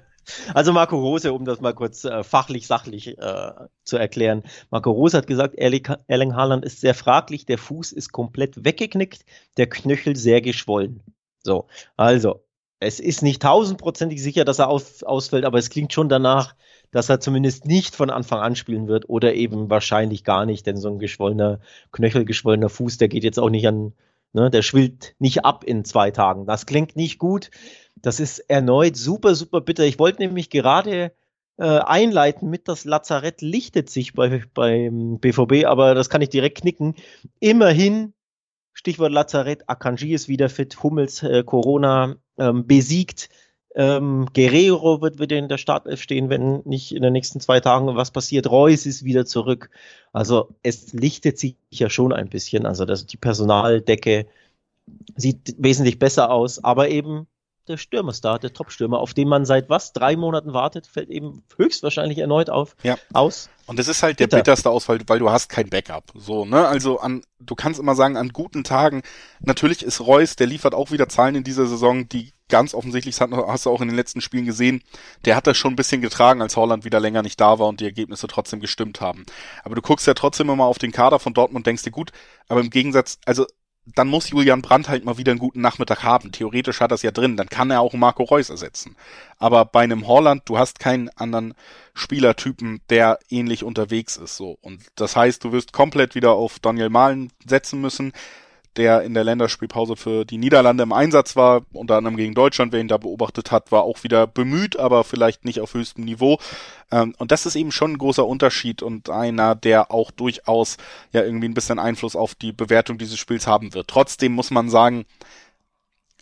Also Marco Rose, um das mal kurz äh, fachlich, sachlich äh, zu erklären. Marco Rose hat gesagt, Erling Haaland ist sehr fraglich, der Fuß ist komplett weggeknickt, der Knöchel sehr geschwollen. So, also, es ist nicht tausendprozentig sicher, dass er aus, ausfällt, aber es klingt schon danach, dass er zumindest nicht von Anfang an spielen wird oder eben wahrscheinlich gar nicht, denn so ein geschwollener Knöchel, geschwollener Fuß, der geht jetzt auch nicht an Ne, der schwillt nicht ab in zwei Tagen. Das klingt nicht gut. Das ist erneut super, super bitter. Ich wollte nämlich gerade äh, einleiten mit, das Lazarett lichtet sich bei, beim BVB, aber das kann ich direkt knicken. Immerhin, Stichwort Lazarett, Akanji ist wieder fit, Hummels äh, Corona ähm, besiegt. Ähm, Guerrero wird wieder in der Startelf stehen, wenn nicht in den nächsten zwei Tagen was passiert. Reus ist wieder zurück. Also es lichtet sich ja schon ein bisschen. Also das, die Personaldecke sieht wesentlich besser aus, aber eben der Stürmerstar, der Top-Stürmer, auf den man seit was, drei Monaten wartet, fällt eben höchstwahrscheinlich erneut auf, ja. aus. Und das ist halt der Bitter. bitterste Ausfall, weil du hast kein Backup. So, ne? Also an, du kannst immer sagen, an guten Tagen, natürlich ist Reus, der liefert auch wieder Zahlen in dieser Saison, die ganz offensichtlich, das hast du auch in den letzten Spielen gesehen, der hat das schon ein bisschen getragen, als Holland wieder länger nicht da war und die Ergebnisse trotzdem gestimmt haben. Aber du guckst ja trotzdem immer auf den Kader von Dortmund und denkst dir, gut, aber im Gegensatz, also dann muss Julian Brandt halt mal wieder einen guten Nachmittag haben. Theoretisch hat er es ja drin, dann kann er auch Marco Reus ersetzen. Aber bei einem Holland, du hast keinen anderen Spielertypen, der ähnlich unterwegs ist, so. Und das heißt, du wirst komplett wieder auf Daniel Mahlen setzen müssen der in der Länderspielpause für die Niederlande im Einsatz war, unter anderem gegen Deutschland, wer ihn da beobachtet hat, war auch wieder bemüht, aber vielleicht nicht auf höchstem Niveau. Ähm, und das ist eben schon ein großer Unterschied und einer, der auch durchaus ja irgendwie ein bisschen Einfluss auf die Bewertung dieses Spiels haben wird. Trotzdem muss man sagen,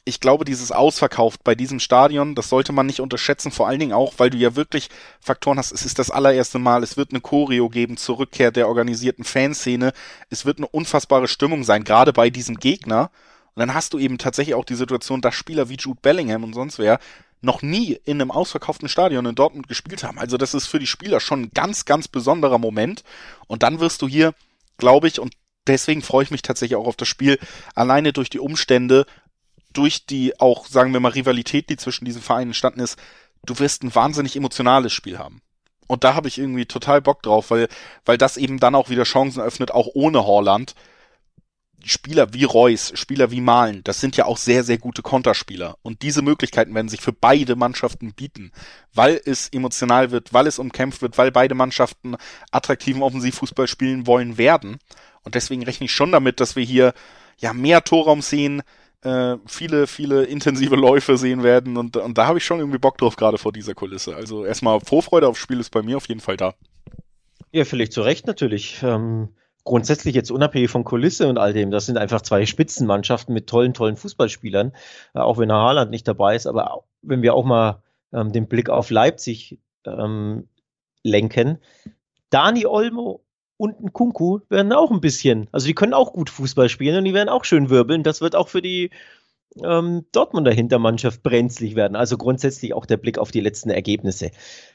ich glaube, dieses Ausverkauft bei diesem Stadion, das sollte man nicht unterschätzen, vor allen Dingen auch, weil du ja wirklich Faktoren hast. Es ist das allererste Mal, es wird eine Choreo geben zur Rückkehr der organisierten Fanszene. Es wird eine unfassbare Stimmung sein, gerade bei diesem Gegner. Und dann hast du eben tatsächlich auch die Situation, dass Spieler wie Jude Bellingham und sonst wer noch nie in einem ausverkauften Stadion in Dortmund gespielt haben. Also das ist für die Spieler schon ein ganz, ganz besonderer Moment. Und dann wirst du hier, glaube ich, und deswegen freue ich mich tatsächlich auch auf das Spiel, alleine durch die Umstände durch die auch, sagen wir mal, Rivalität, die zwischen diesen Vereinen entstanden ist, du wirst ein wahnsinnig emotionales Spiel haben. Und da habe ich irgendwie total Bock drauf, weil, weil das eben dann auch wieder Chancen öffnet, auch ohne Horland. Spieler wie Reus, Spieler wie Malen, das sind ja auch sehr, sehr gute Konterspieler. Und diese Möglichkeiten werden sich für beide Mannschaften bieten, weil es emotional wird, weil es umkämpft wird, weil beide Mannschaften attraktiven Offensivfußball spielen wollen werden. Und deswegen rechne ich schon damit, dass wir hier ja mehr Torraum sehen, äh, viele, viele intensive Läufe sehen werden und, und da habe ich schon irgendwie Bock drauf, gerade vor dieser Kulisse. Also erstmal Vorfreude aufs Spiel ist bei mir auf jeden Fall da. Ja, völlig zu Recht natürlich. Ähm, grundsätzlich jetzt unabhängig von Kulisse und all dem, das sind einfach zwei Spitzenmannschaften mit tollen, tollen Fußballspielern, äh, auch wenn Haaland nicht dabei ist, aber wenn wir auch mal ähm, den Blick auf Leipzig ähm, lenken, Dani Olmo und ein Kunku werden auch ein bisschen, also die können auch gut Fußball spielen und die werden auch schön wirbeln. Das wird auch für die ähm, Dortmunder Hintermannschaft brenzlig werden. Also grundsätzlich auch der Blick auf die letzten Ergebnisse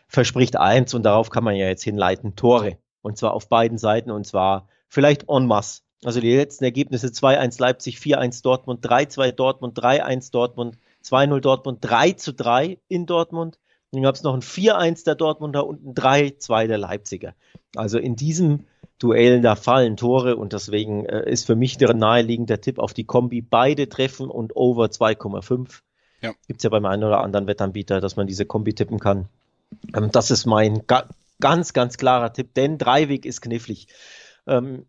verspricht eins und darauf kann man ja jetzt hinleiten, Tore. Und zwar auf beiden Seiten und zwar vielleicht en masse. Also die letzten Ergebnisse 2-1 Leipzig, 4-1 Dortmund, 3-2 Dortmund, 3-1 Dortmund, 2-0 Dortmund, 3-3 in Dortmund. Dann gab es noch ein 4-1 der Dortmunder und ein 3-2 der Leipziger. Also in diesem Duell, da fallen Tore und deswegen äh, ist für mich der naheliegende Tipp auf die Kombi beide treffen und over 2,5. Ja. Gibt es ja beim einen oder anderen Wettanbieter, dass man diese Kombi tippen kann. Ähm, das ist mein ga ganz, ganz klarer Tipp, denn Dreiweg ist knifflig. Ähm,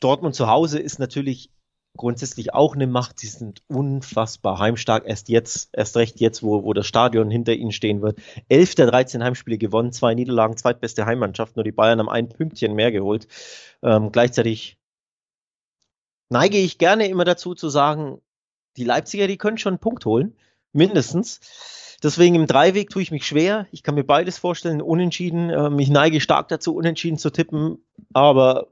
Dortmund zu Hause ist natürlich grundsätzlich auch eine Macht. Sie sind unfassbar heimstark. Erst jetzt, erst recht jetzt, wo, wo das Stadion hinter ihnen stehen wird. Elf der 13 Heimspiele gewonnen, zwei Niederlagen, zweitbeste Heimmannschaft. Nur die Bayern haben ein Pünktchen mehr geholt. Ähm, gleichzeitig neige ich gerne immer dazu zu sagen, die Leipziger, die können schon einen Punkt holen. Mindestens. Deswegen im Dreiweg tue ich mich schwer. Ich kann mir beides vorstellen, unentschieden. Ähm, ich neige stark dazu, unentschieden zu tippen. Aber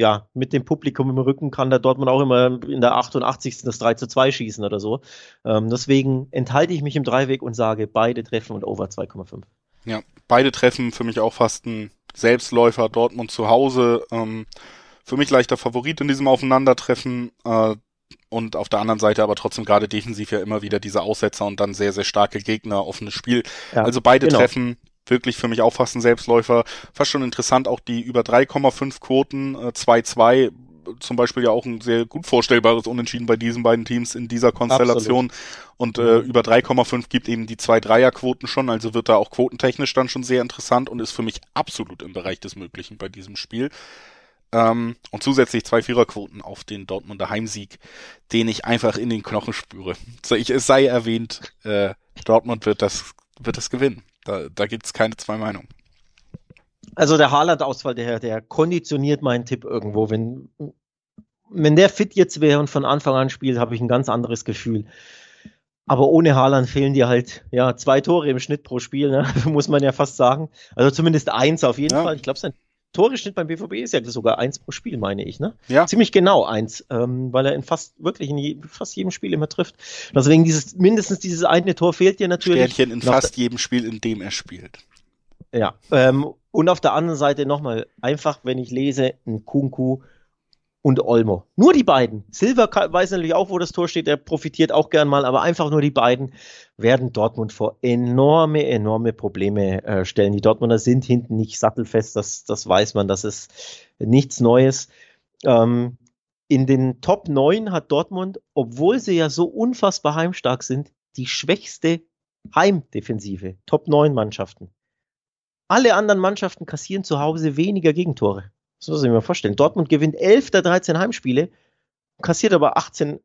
ja, mit dem Publikum im Rücken kann der Dortmund auch immer in der 88. das 3 zu 2 schießen oder so. Ähm, deswegen enthalte ich mich im Dreiweg und sage beide treffen und over 2,5. Ja, beide treffen für mich auch fast ein Selbstläufer Dortmund zu Hause. Ähm, für mich leichter Favorit in diesem Aufeinandertreffen. Äh, und auf der anderen Seite aber trotzdem gerade defensiv ja immer wieder diese Aussetzer und dann sehr, sehr starke Gegner, offenes Spiel. Ja, also beide genau. Treffen wirklich für mich auch fast ein Selbstläufer. Fast schon interessant, auch die über 3,5 Quoten, 2-2, äh, zum Beispiel ja auch ein sehr gut vorstellbares Unentschieden bei diesen beiden Teams in dieser Konstellation. Absolut. Und äh, mhm. über 3,5 gibt eben die zwei Dreierquoten schon, also wird da auch quotentechnisch dann schon sehr interessant und ist für mich absolut im Bereich des Möglichen bei diesem Spiel. Ähm, und zusätzlich zwei Viererquoten auf den Dortmunder Heimsieg, den ich einfach in den Knochen spüre. [LAUGHS] So, ich, es sei erwähnt, äh, Dortmund wird das, wird das gewinnen. Da, da gibt es keine zwei Meinungen. Also der Haaland-Ausfall, der, der konditioniert meinen Tipp irgendwo. Wenn, wenn der fit jetzt wäre und von Anfang an spielt, habe ich ein ganz anderes Gefühl. Aber ohne Haaland fehlen dir halt ja zwei Tore im Schnitt pro Spiel, ne? [LAUGHS] muss man ja fast sagen. Also zumindest eins auf jeden ja. Fall. Ich glaube, sein, Toreschnitt beim BVB ist ja sogar eins pro Spiel, meine ich, ne? Ja. Ziemlich genau eins, ähm, weil er in fast, wirklich in je, fast jedem Spiel immer trifft. Deswegen dieses, mindestens dieses eine Tor fehlt dir natürlich. Sternchen in fast jedem Spiel, in dem er spielt. Ja, ähm, und auf der anderen Seite nochmal, einfach, wenn ich lese, ein Kunku und Olmo. Nur die beiden. Silva weiß natürlich auch, wo das Tor steht, er profitiert auch gern mal, aber einfach nur die beiden werden Dortmund vor enorme, enorme Probleme äh, stellen. Die Dortmunder sind hinten nicht sattelfest, das, das weiß man, das ist nichts Neues. Ähm, in den Top 9 hat Dortmund, obwohl sie ja so unfassbar heimstark sind, die schwächste Heimdefensive. Top 9 Mannschaften. Alle anderen Mannschaften kassieren zu Hause weniger Gegentore. Das muss ich mir vorstellen. Dortmund gewinnt 11 der 13 Heimspiele, kassiert aber 18,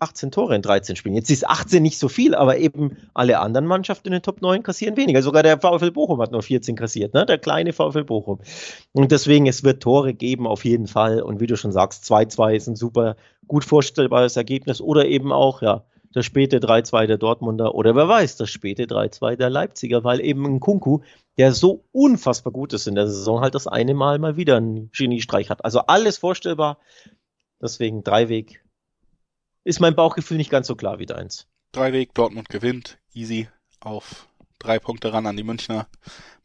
18 Tore in 13 Spielen. Jetzt ist 18 nicht so viel, aber eben alle anderen Mannschaften in den Top 9 kassieren weniger. Sogar der VfL Bochum hat nur 14 kassiert, ne? der kleine VfL Bochum. Und deswegen, es wird Tore geben auf jeden Fall. Und wie du schon sagst, 2-2 ist ein super gut vorstellbares Ergebnis. Oder eben auch, ja, das späte 3-2 der Dortmunder oder wer weiß, das späte 3-2 der Leipziger, weil eben ein Kunku, der so unfassbar gut ist in der Saison, halt das eine Mal mal wieder einen Geniestreich hat. Also alles vorstellbar. Deswegen Dreiweg. Ist mein Bauchgefühl nicht ganz so klar wie deins. Dreiweg, Dortmund gewinnt, easy auf drei Punkte ran an die Münchner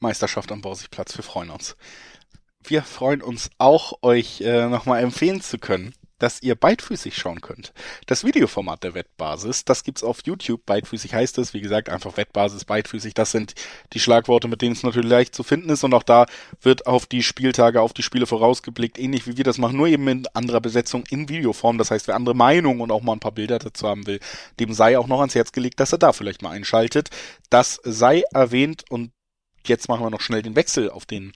Meisterschaft am Borsigplatz. Wir freuen uns. Wir freuen uns auch, euch äh, nochmal empfehlen zu können, dass ihr beidfüßig schauen könnt. Das Videoformat der Wettbasis, das gibt's auf YouTube. Beidfüßig heißt es, wie gesagt, einfach Wettbasis, beidfüßig. Das sind die Schlagworte, mit denen es natürlich leicht zu finden ist. Und auch da wird auf die Spieltage, auf die Spiele vorausgeblickt, ähnlich wie wir das machen, nur eben in anderer Besetzung in Videoform. Das heißt, wer andere Meinungen und auch mal ein paar Bilder dazu haben will, dem sei auch noch ans Herz gelegt, dass er da vielleicht mal einschaltet. Das sei erwähnt und jetzt machen wir noch schnell den Wechsel auf den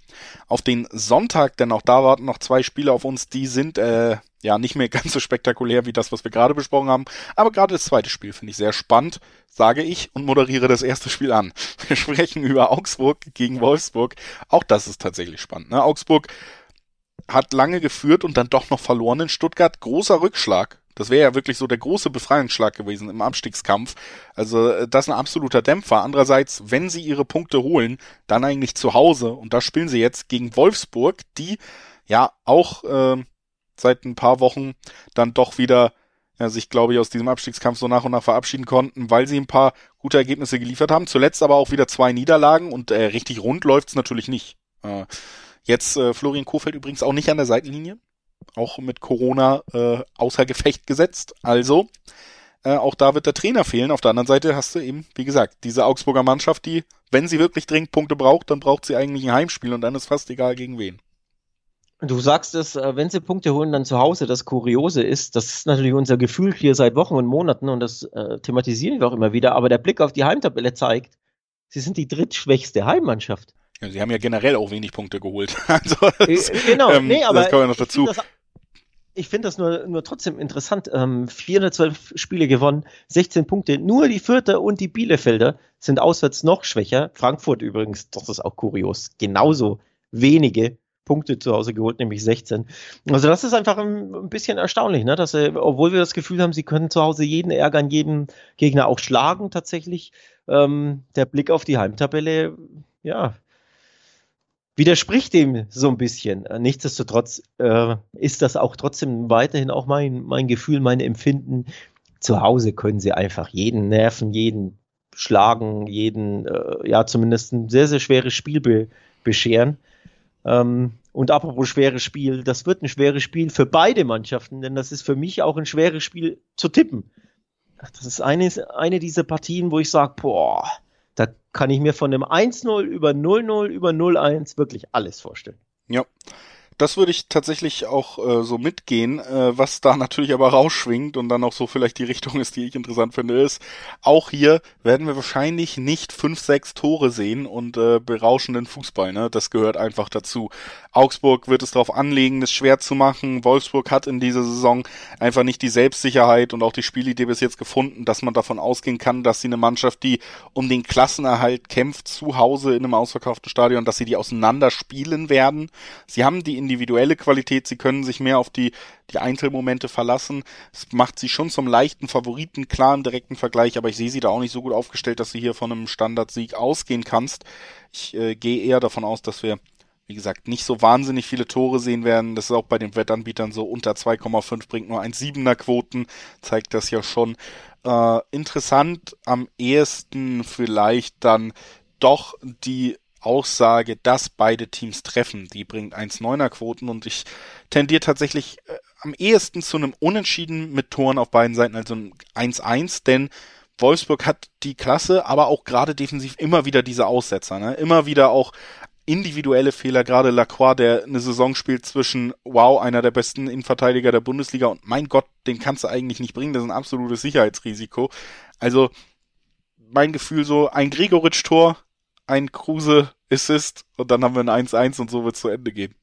auf den Sonntag, denn auch da warten noch zwei Spiele auf uns, die sind äh, ja nicht mehr ganz so spektakulär wie das, was wir gerade besprochen haben. Aber gerade das zweite Spiel finde ich sehr spannend, sage ich und moderiere das erste Spiel an. [LAUGHS] Wir sprechen über Augsburg gegen Wolfsburg. Auch das ist tatsächlich spannend. Ne? Augsburg hat lange geführt und dann doch noch verloren in Stuttgart. Großer Rückschlag. Das wäre ja wirklich so der große Befreiungsschlag gewesen im Abstiegskampf. Also äh, das ist ein absoluter Dämpfer. Andererseits, wenn sie ihre Punkte holen, dann eigentlich zu Hause. Und da spielen sie jetzt gegen Wolfsburg, die ja auch äh, seit ein paar Wochen dann doch wieder ja, sich, glaube ich, aus diesem Abstiegskampf so nach und nach verabschieden konnten, weil sie ein paar gute Ergebnisse geliefert haben. Zuletzt aber auch wieder zwei Niederlagen und äh, richtig rund läuft's natürlich nicht. Äh, jetzt äh, Florian Kofeld übrigens auch nicht an der Seitenlinie, auch mit Corona äh, außer Gefecht gesetzt. Also äh, auch da wird der Trainer fehlen. Auf der anderen Seite hast du eben, wie gesagt, diese Augsburger Mannschaft, die, wenn sie wirklich dringend Punkte braucht, dann braucht sie eigentlich ein Heimspiel und dann ist fast egal gegen wen. Du sagst es, äh, wenn sie Punkte holen, dann zu Hause. Das Kuriose ist, das ist natürlich unser Gefühl hier seit Wochen und Monaten und das äh, thematisieren wir auch immer wieder. Aber der Blick auf die Heimtabelle zeigt, sie sind die drittschwächste Heimmannschaft. Ja, sie haben ja generell auch wenig Punkte geholt. [LAUGHS] also das, äh, genau, ähm, nee, aber das kommen wir noch dazu. Ich finde das, das nur, nur trotzdem interessant. Ähm, 412 Spiele gewonnen, 16 Punkte. Nur die Vierter und die Bielefelder sind auswärts noch schwächer. Frankfurt übrigens, das ist auch kurios, genauso wenige Punkte zu Hause geholt, nämlich 16. Also das ist einfach ein, bisschen erstaunlich, ne? dass sie, obwohl wir das Gefühl haben, sie können zu Hause jeden ärgern, jeden Gegner auch schlagen tatsächlich, ähm, der Blick auf die Heimtabelle, ja, widerspricht dem so ein bisschen. Nichtsdestotrotz äh, ist das auch trotzdem weiterhin auch mein, mein Gefühl, mein Empfinden. Zu Hause können sie einfach jeden nerven, jeden schlagen, jeden, äh, ja, zumindest ein sehr, sehr schweres Spiel be bescheren. Ähm, und apropos schweres Spiel, das wird ein schweres Spiel für beide Mannschaften, denn das ist für mich auch ein schweres Spiel zu tippen. Das ist eine, eine dieser Partien, wo ich sage, boah, da kann ich mir von dem 1-0 über 0-0 über 0-1 wirklich alles vorstellen. Ja. Das würde ich tatsächlich auch äh, so mitgehen. Äh, was da [LAUGHS] natürlich aber rausschwingt und dann auch so vielleicht die Richtung ist, die ich interessant finde, ist, auch hier werden wir wahrscheinlich nicht fünf, sechs Tore sehen und äh, berauschenden Fußball. Ne? Das gehört einfach dazu. Augsburg wird es darauf anlegen, es schwer zu machen. Wolfsburg hat in dieser Saison einfach nicht die Selbstsicherheit und auch die Spielidee bis jetzt gefunden, dass man davon ausgehen kann, dass sie eine Mannschaft, die um den Klassenerhalt kämpft, zu Hause in einem ausverkauften Stadion, dass sie die auseinanderspielen werden. Sie haben die individuelle Qualität, sie können sich mehr auf die, die Einzelmomente verlassen. Es macht sie schon zum leichten Favoriten, klar im direkten Vergleich, aber ich sehe sie da auch nicht so gut aufgestellt, dass sie hier von einem Standardsieg ausgehen kannst. Ich äh, gehe eher davon aus, dass wir wie gesagt, nicht so wahnsinnig viele Tore sehen werden. Das ist auch bei den Wettanbietern so. Unter 2,5 bringt nur ein 7er Quoten, zeigt das ja schon. Äh, interessant am ehesten vielleicht dann doch die Aussage, dass beide Teams treffen. Die bringt 1,9er Quoten und ich tendiere tatsächlich äh, am ehesten zu einem Unentschieden mit Toren auf beiden Seiten, also ein 1-1, denn Wolfsburg hat die Klasse, aber auch gerade defensiv immer wieder diese Aussetzer, ne? Immer wieder auch individuelle Fehler, gerade Lacroix, der eine Saison spielt zwischen, wow, einer der besten Innenverteidiger der Bundesliga und mein Gott, den kannst du eigentlich nicht bringen, das ist ein absolutes Sicherheitsrisiko. Also, mein Gefühl so, ein Gregoritsch-Tor, ein Kruse-Assist und dann haben wir ein 1-1 und so wird es zu Ende gehen.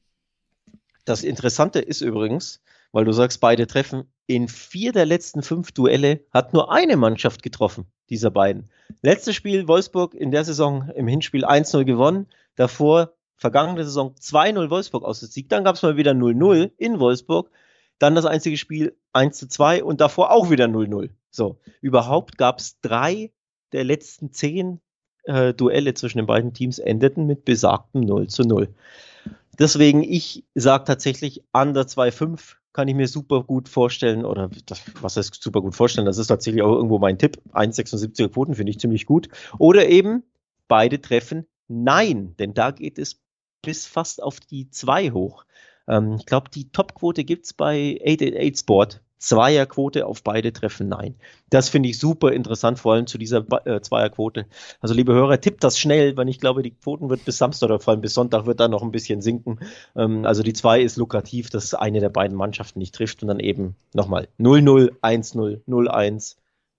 Das Interessante ist übrigens, weil du sagst, beide treffen, in vier der letzten fünf Duelle hat nur eine Mannschaft getroffen, dieser beiden. Letztes Spiel Wolfsburg in der Saison im Hinspiel 1-0 gewonnen, davor vergangene Saison 2-0 Wolfsburg ausgesiegt, dann gab es mal wieder 0-0 in Wolfsburg, dann das einzige Spiel 1-2 und davor auch wieder 0-0. So, überhaupt gab es drei der letzten zehn äh, Duelle zwischen den beiden Teams endeten mit besagtem 0 0. Deswegen, ich sage tatsächlich, under 2-5 kann ich mir super gut vorstellen, oder das, was heißt super gut vorstellen, das ist tatsächlich auch irgendwo mein Tipp. 1,76er Quoten finde ich ziemlich gut. Oder eben beide treffen Nein, denn da geht es bis fast auf die 2 hoch. Ähm, ich glaube, die Topquote gibt es bei 888 Sport. Zweierquote auf beide Treffen nein. Das finde ich super interessant, vor allem zu dieser äh, Zweierquote. Also liebe Hörer, tippt das schnell, weil ich glaube, die Quoten wird bis Samstag oder vor allem bis Sonntag wird da noch ein bisschen sinken. Ähm, also die zwei ist lukrativ, dass eine der beiden Mannschaften nicht trifft und dann eben nochmal 0-0, 1-0, 0-1.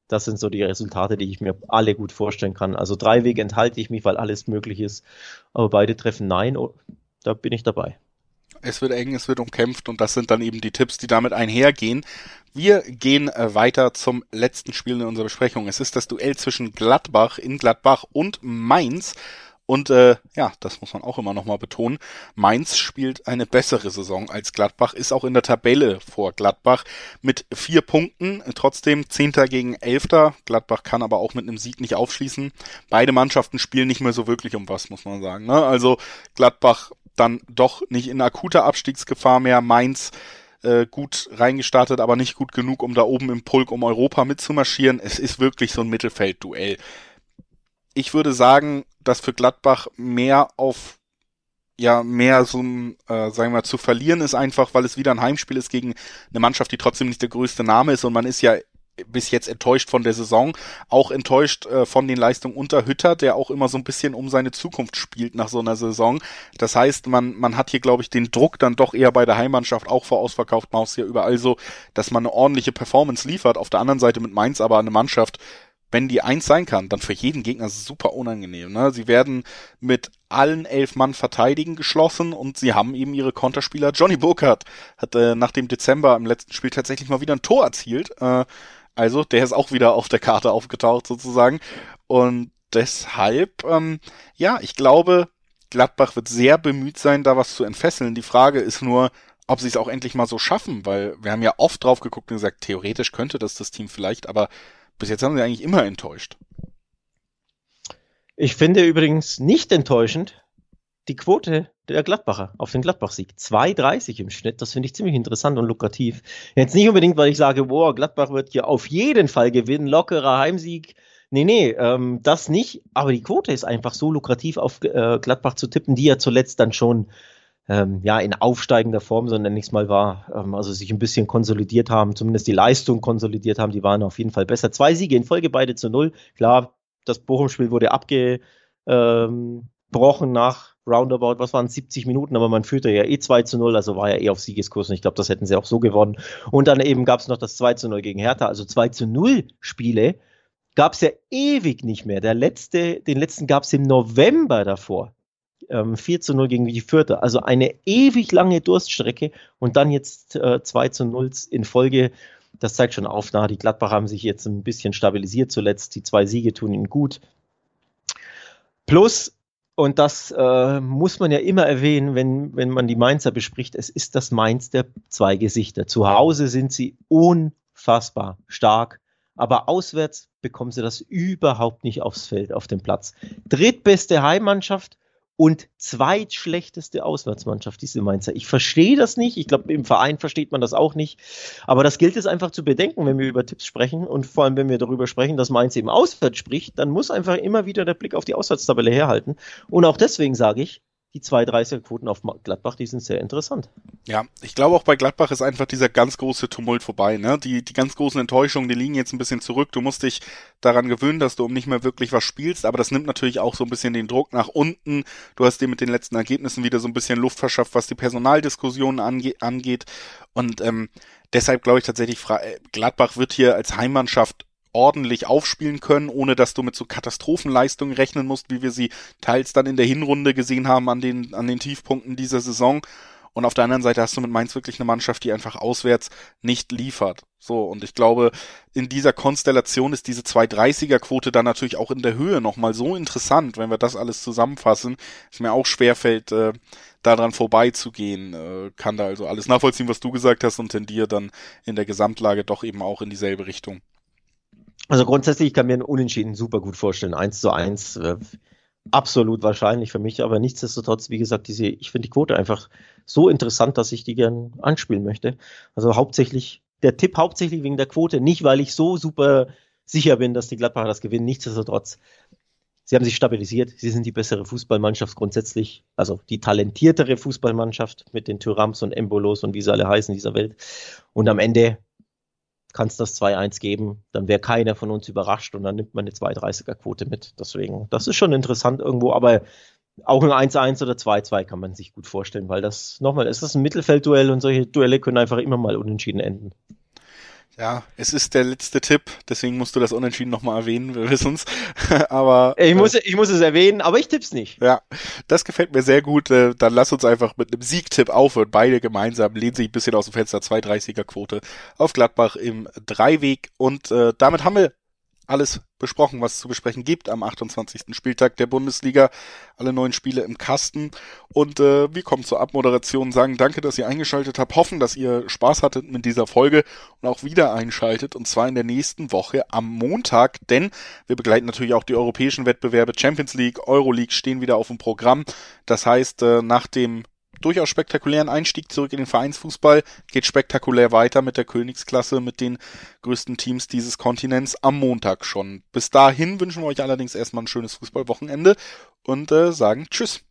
Das sind so die Resultate, die ich mir alle gut vorstellen kann. Also drei Wege enthalte ich mich, weil alles möglich ist. Aber beide treffen nein, oh, da bin ich dabei. Es wird eng, es wird umkämpft und das sind dann eben die Tipps, die damit einhergehen. Wir gehen äh, weiter zum letzten Spiel in unserer Besprechung. Es ist das Duell zwischen Gladbach in Gladbach und Mainz. Und äh, ja, das muss man auch immer nochmal betonen. Mainz spielt eine bessere Saison als Gladbach, ist auch in der Tabelle vor Gladbach mit vier Punkten, trotzdem Zehnter gegen Elfter. Gladbach kann aber auch mit einem Sieg nicht aufschließen. Beide Mannschaften spielen nicht mehr so wirklich um was, muss man sagen. Ne? Also Gladbach dann doch nicht in akuter Abstiegsgefahr mehr. Mainz äh, gut reingestartet, aber nicht gut genug, um da oben im Pulk um Europa mitzumarschieren. Es ist wirklich so ein Mittelfeldduell. Ich würde sagen, dass für Gladbach mehr auf ja mehr so äh, sagen wir zu verlieren ist einfach, weil es wieder ein Heimspiel ist gegen eine Mannschaft, die trotzdem nicht der größte Name ist und man ist ja bis jetzt enttäuscht von der Saison, auch enttäuscht äh, von den Leistungen unter Hütter, der auch immer so ein bisschen um seine Zukunft spielt nach so einer Saison. Das heißt, man, man hat hier, glaube ich, den Druck dann doch eher bei der Heimmannschaft, auch vor ausverkauft Maus ja überall so, dass man eine ordentliche Performance liefert. Auf der anderen Seite mit Mainz aber eine Mannschaft, wenn die eins sein kann, dann für jeden Gegner super unangenehm. Ne? Sie werden mit allen elf Mann verteidigen geschlossen und sie haben eben ihre Konterspieler. Johnny Burkhardt hat äh, nach dem Dezember im letzten Spiel tatsächlich mal wieder ein Tor erzielt. Äh, also der ist auch wieder auf der Karte aufgetaucht sozusagen. Und deshalb, ähm, ja, ich glaube, Gladbach wird sehr bemüht sein, da was zu entfesseln. Die Frage ist nur, ob sie es auch endlich mal so schaffen, weil wir haben ja oft drauf geguckt und gesagt, theoretisch könnte das das Team vielleicht, aber bis jetzt haben sie eigentlich immer enttäuscht. Ich finde übrigens nicht enttäuschend, die Quote der Gladbacher auf den Gladbach-Sieg. 2,30 im Schnitt. Das finde ich ziemlich interessant und lukrativ. Jetzt nicht unbedingt, weil ich sage, boah, Gladbach wird hier auf jeden Fall gewinnen, lockerer Heimsieg. Nee, nee, ähm, das nicht. Aber die Quote ist einfach so lukrativ auf äh, Gladbach zu tippen, die ja zuletzt dann schon ähm, ja in aufsteigender Form, so nenne ich es mal, war. Ähm, also sich ein bisschen konsolidiert haben, zumindest die Leistung konsolidiert haben. Die waren auf jeden Fall besser. Zwei Siege in Folge, beide zu null. Klar, das Bochum-Spiel wurde abgebrochen nach roundabout, was waren 70 Minuten, aber man führte ja eh 2 zu 0, also war ja eh auf Siegeskurs und ich glaube, das hätten sie auch so gewonnen. Und dann eben gab es noch das 2 zu 0 gegen Hertha, also 2 zu 0 Spiele gab es ja ewig nicht mehr. Der letzte, den letzten gab es im November davor. Ähm, 4 zu 0 gegen die Vierte. Also eine ewig lange Durststrecke und dann jetzt äh, 2 zu 0 in Folge. Das zeigt schon auf, na, die Gladbach haben sich jetzt ein bisschen stabilisiert zuletzt. Die zwei Siege tun ihnen gut. Plus, und das äh, muss man ja immer erwähnen, wenn, wenn man die Mainzer bespricht. Es ist das Mainz der zwei Gesichter. Zu Hause sind sie unfassbar stark, aber auswärts bekommen sie das überhaupt nicht aufs Feld, auf den Platz. Drittbeste Heimmannschaft und zweitschlechteste Auswärtsmannschaft, diese Mainzer. Ich verstehe das nicht. Ich glaube, im Verein versteht man das auch nicht. Aber das gilt es einfach zu bedenken, wenn wir über Tipps sprechen und vor allem, wenn wir darüber sprechen, dass Mainz eben auswärts spricht, dann muss einfach immer wieder der Blick auf die Auswärtstabelle herhalten. Und auch deswegen sage ich, die 2,30er-Quoten auf Gladbach, die sind sehr interessant. Ja, ich glaube auch bei Gladbach ist einfach dieser ganz große Tumult vorbei. Ne? Die, die ganz großen Enttäuschungen, die liegen jetzt ein bisschen zurück. Du musst dich daran gewöhnen, dass du um nicht mehr wirklich was spielst, aber das nimmt natürlich auch so ein bisschen den Druck nach unten. Du hast dir mit den letzten Ergebnissen wieder so ein bisschen Luft verschafft, was die Personaldiskussionen ange angeht. Und ähm, deshalb glaube ich tatsächlich, Gladbach wird hier als Heimmannschaft ordentlich aufspielen können, ohne dass du mit so Katastrophenleistungen rechnen musst, wie wir sie teils dann in der Hinrunde gesehen haben an den, an den Tiefpunkten dieser Saison. Und auf der anderen Seite hast du mit Mainz wirklich eine Mannschaft, die einfach auswärts nicht liefert. So, und ich glaube, in dieser Konstellation ist diese 230er-Quote dann natürlich auch in der Höhe nochmal so interessant, wenn wir das alles zusammenfassen. Es mir auch schwerfällt, äh, daran vorbeizugehen. Äh, kann da also alles nachvollziehen, was du gesagt hast und tendiere dann in der Gesamtlage doch eben auch in dieselbe Richtung. Also grundsätzlich kann mir ein Unentschieden super gut vorstellen. Eins zu eins, äh, absolut wahrscheinlich für mich, aber nichtsdestotrotz, wie gesagt, diese, ich finde die Quote einfach so interessant, dass ich die gern anspielen möchte. Also hauptsächlich, der Tipp hauptsächlich wegen der Quote, nicht weil ich so super sicher bin, dass die Gladbacher das gewinnen, nichtsdestotrotz. Sie haben sich stabilisiert, sie sind die bessere Fußballmannschaft grundsätzlich, also die talentiertere Fußballmannschaft mit den Thyrams und Embolos und wie sie alle heißen in dieser Welt. Und am Ende kann es das 2-1 geben, dann wäre keiner von uns überrascht und dann nimmt man eine 2-30er-Quote mit. Deswegen, das ist schon interessant irgendwo, aber auch ein 1-1 oder 2-2 kann man sich gut vorstellen, weil das, nochmal, es ist ein Mittelfeldduell und solche Duelle können einfach immer mal unentschieden enden. Ja, es ist der letzte Tipp, deswegen musst du das Unentschieden nochmal erwähnen, wir wissen es. [LAUGHS] aber ich muss, äh, ich muss es erwähnen, aber ich tipp's nicht. Ja, das gefällt mir sehr gut. Äh, dann lass uns einfach mit einem Siegtipp aufhören. Beide gemeinsam lehnen sich ein bisschen aus dem Fenster 230er Quote auf Gladbach im Dreiweg. Und äh, damit haben wir alles besprochen, was es zu besprechen gibt am 28. Spieltag der Bundesliga. Alle neuen Spiele im Kasten. Und äh, wir kommen zur Abmoderation, sagen danke, dass ihr eingeschaltet habt, hoffen, dass ihr Spaß hattet mit dieser Folge und auch wieder einschaltet. Und zwar in der nächsten Woche am Montag, denn wir begleiten natürlich auch die europäischen Wettbewerbe Champions League, Euroleague stehen wieder auf dem Programm. Das heißt, äh, nach dem durchaus spektakulären Einstieg zurück in den Vereinsfußball, geht spektakulär weiter mit der Königsklasse, mit den größten Teams dieses Kontinents am Montag schon. Bis dahin wünschen wir euch allerdings erstmal ein schönes Fußballwochenende und äh, sagen Tschüss.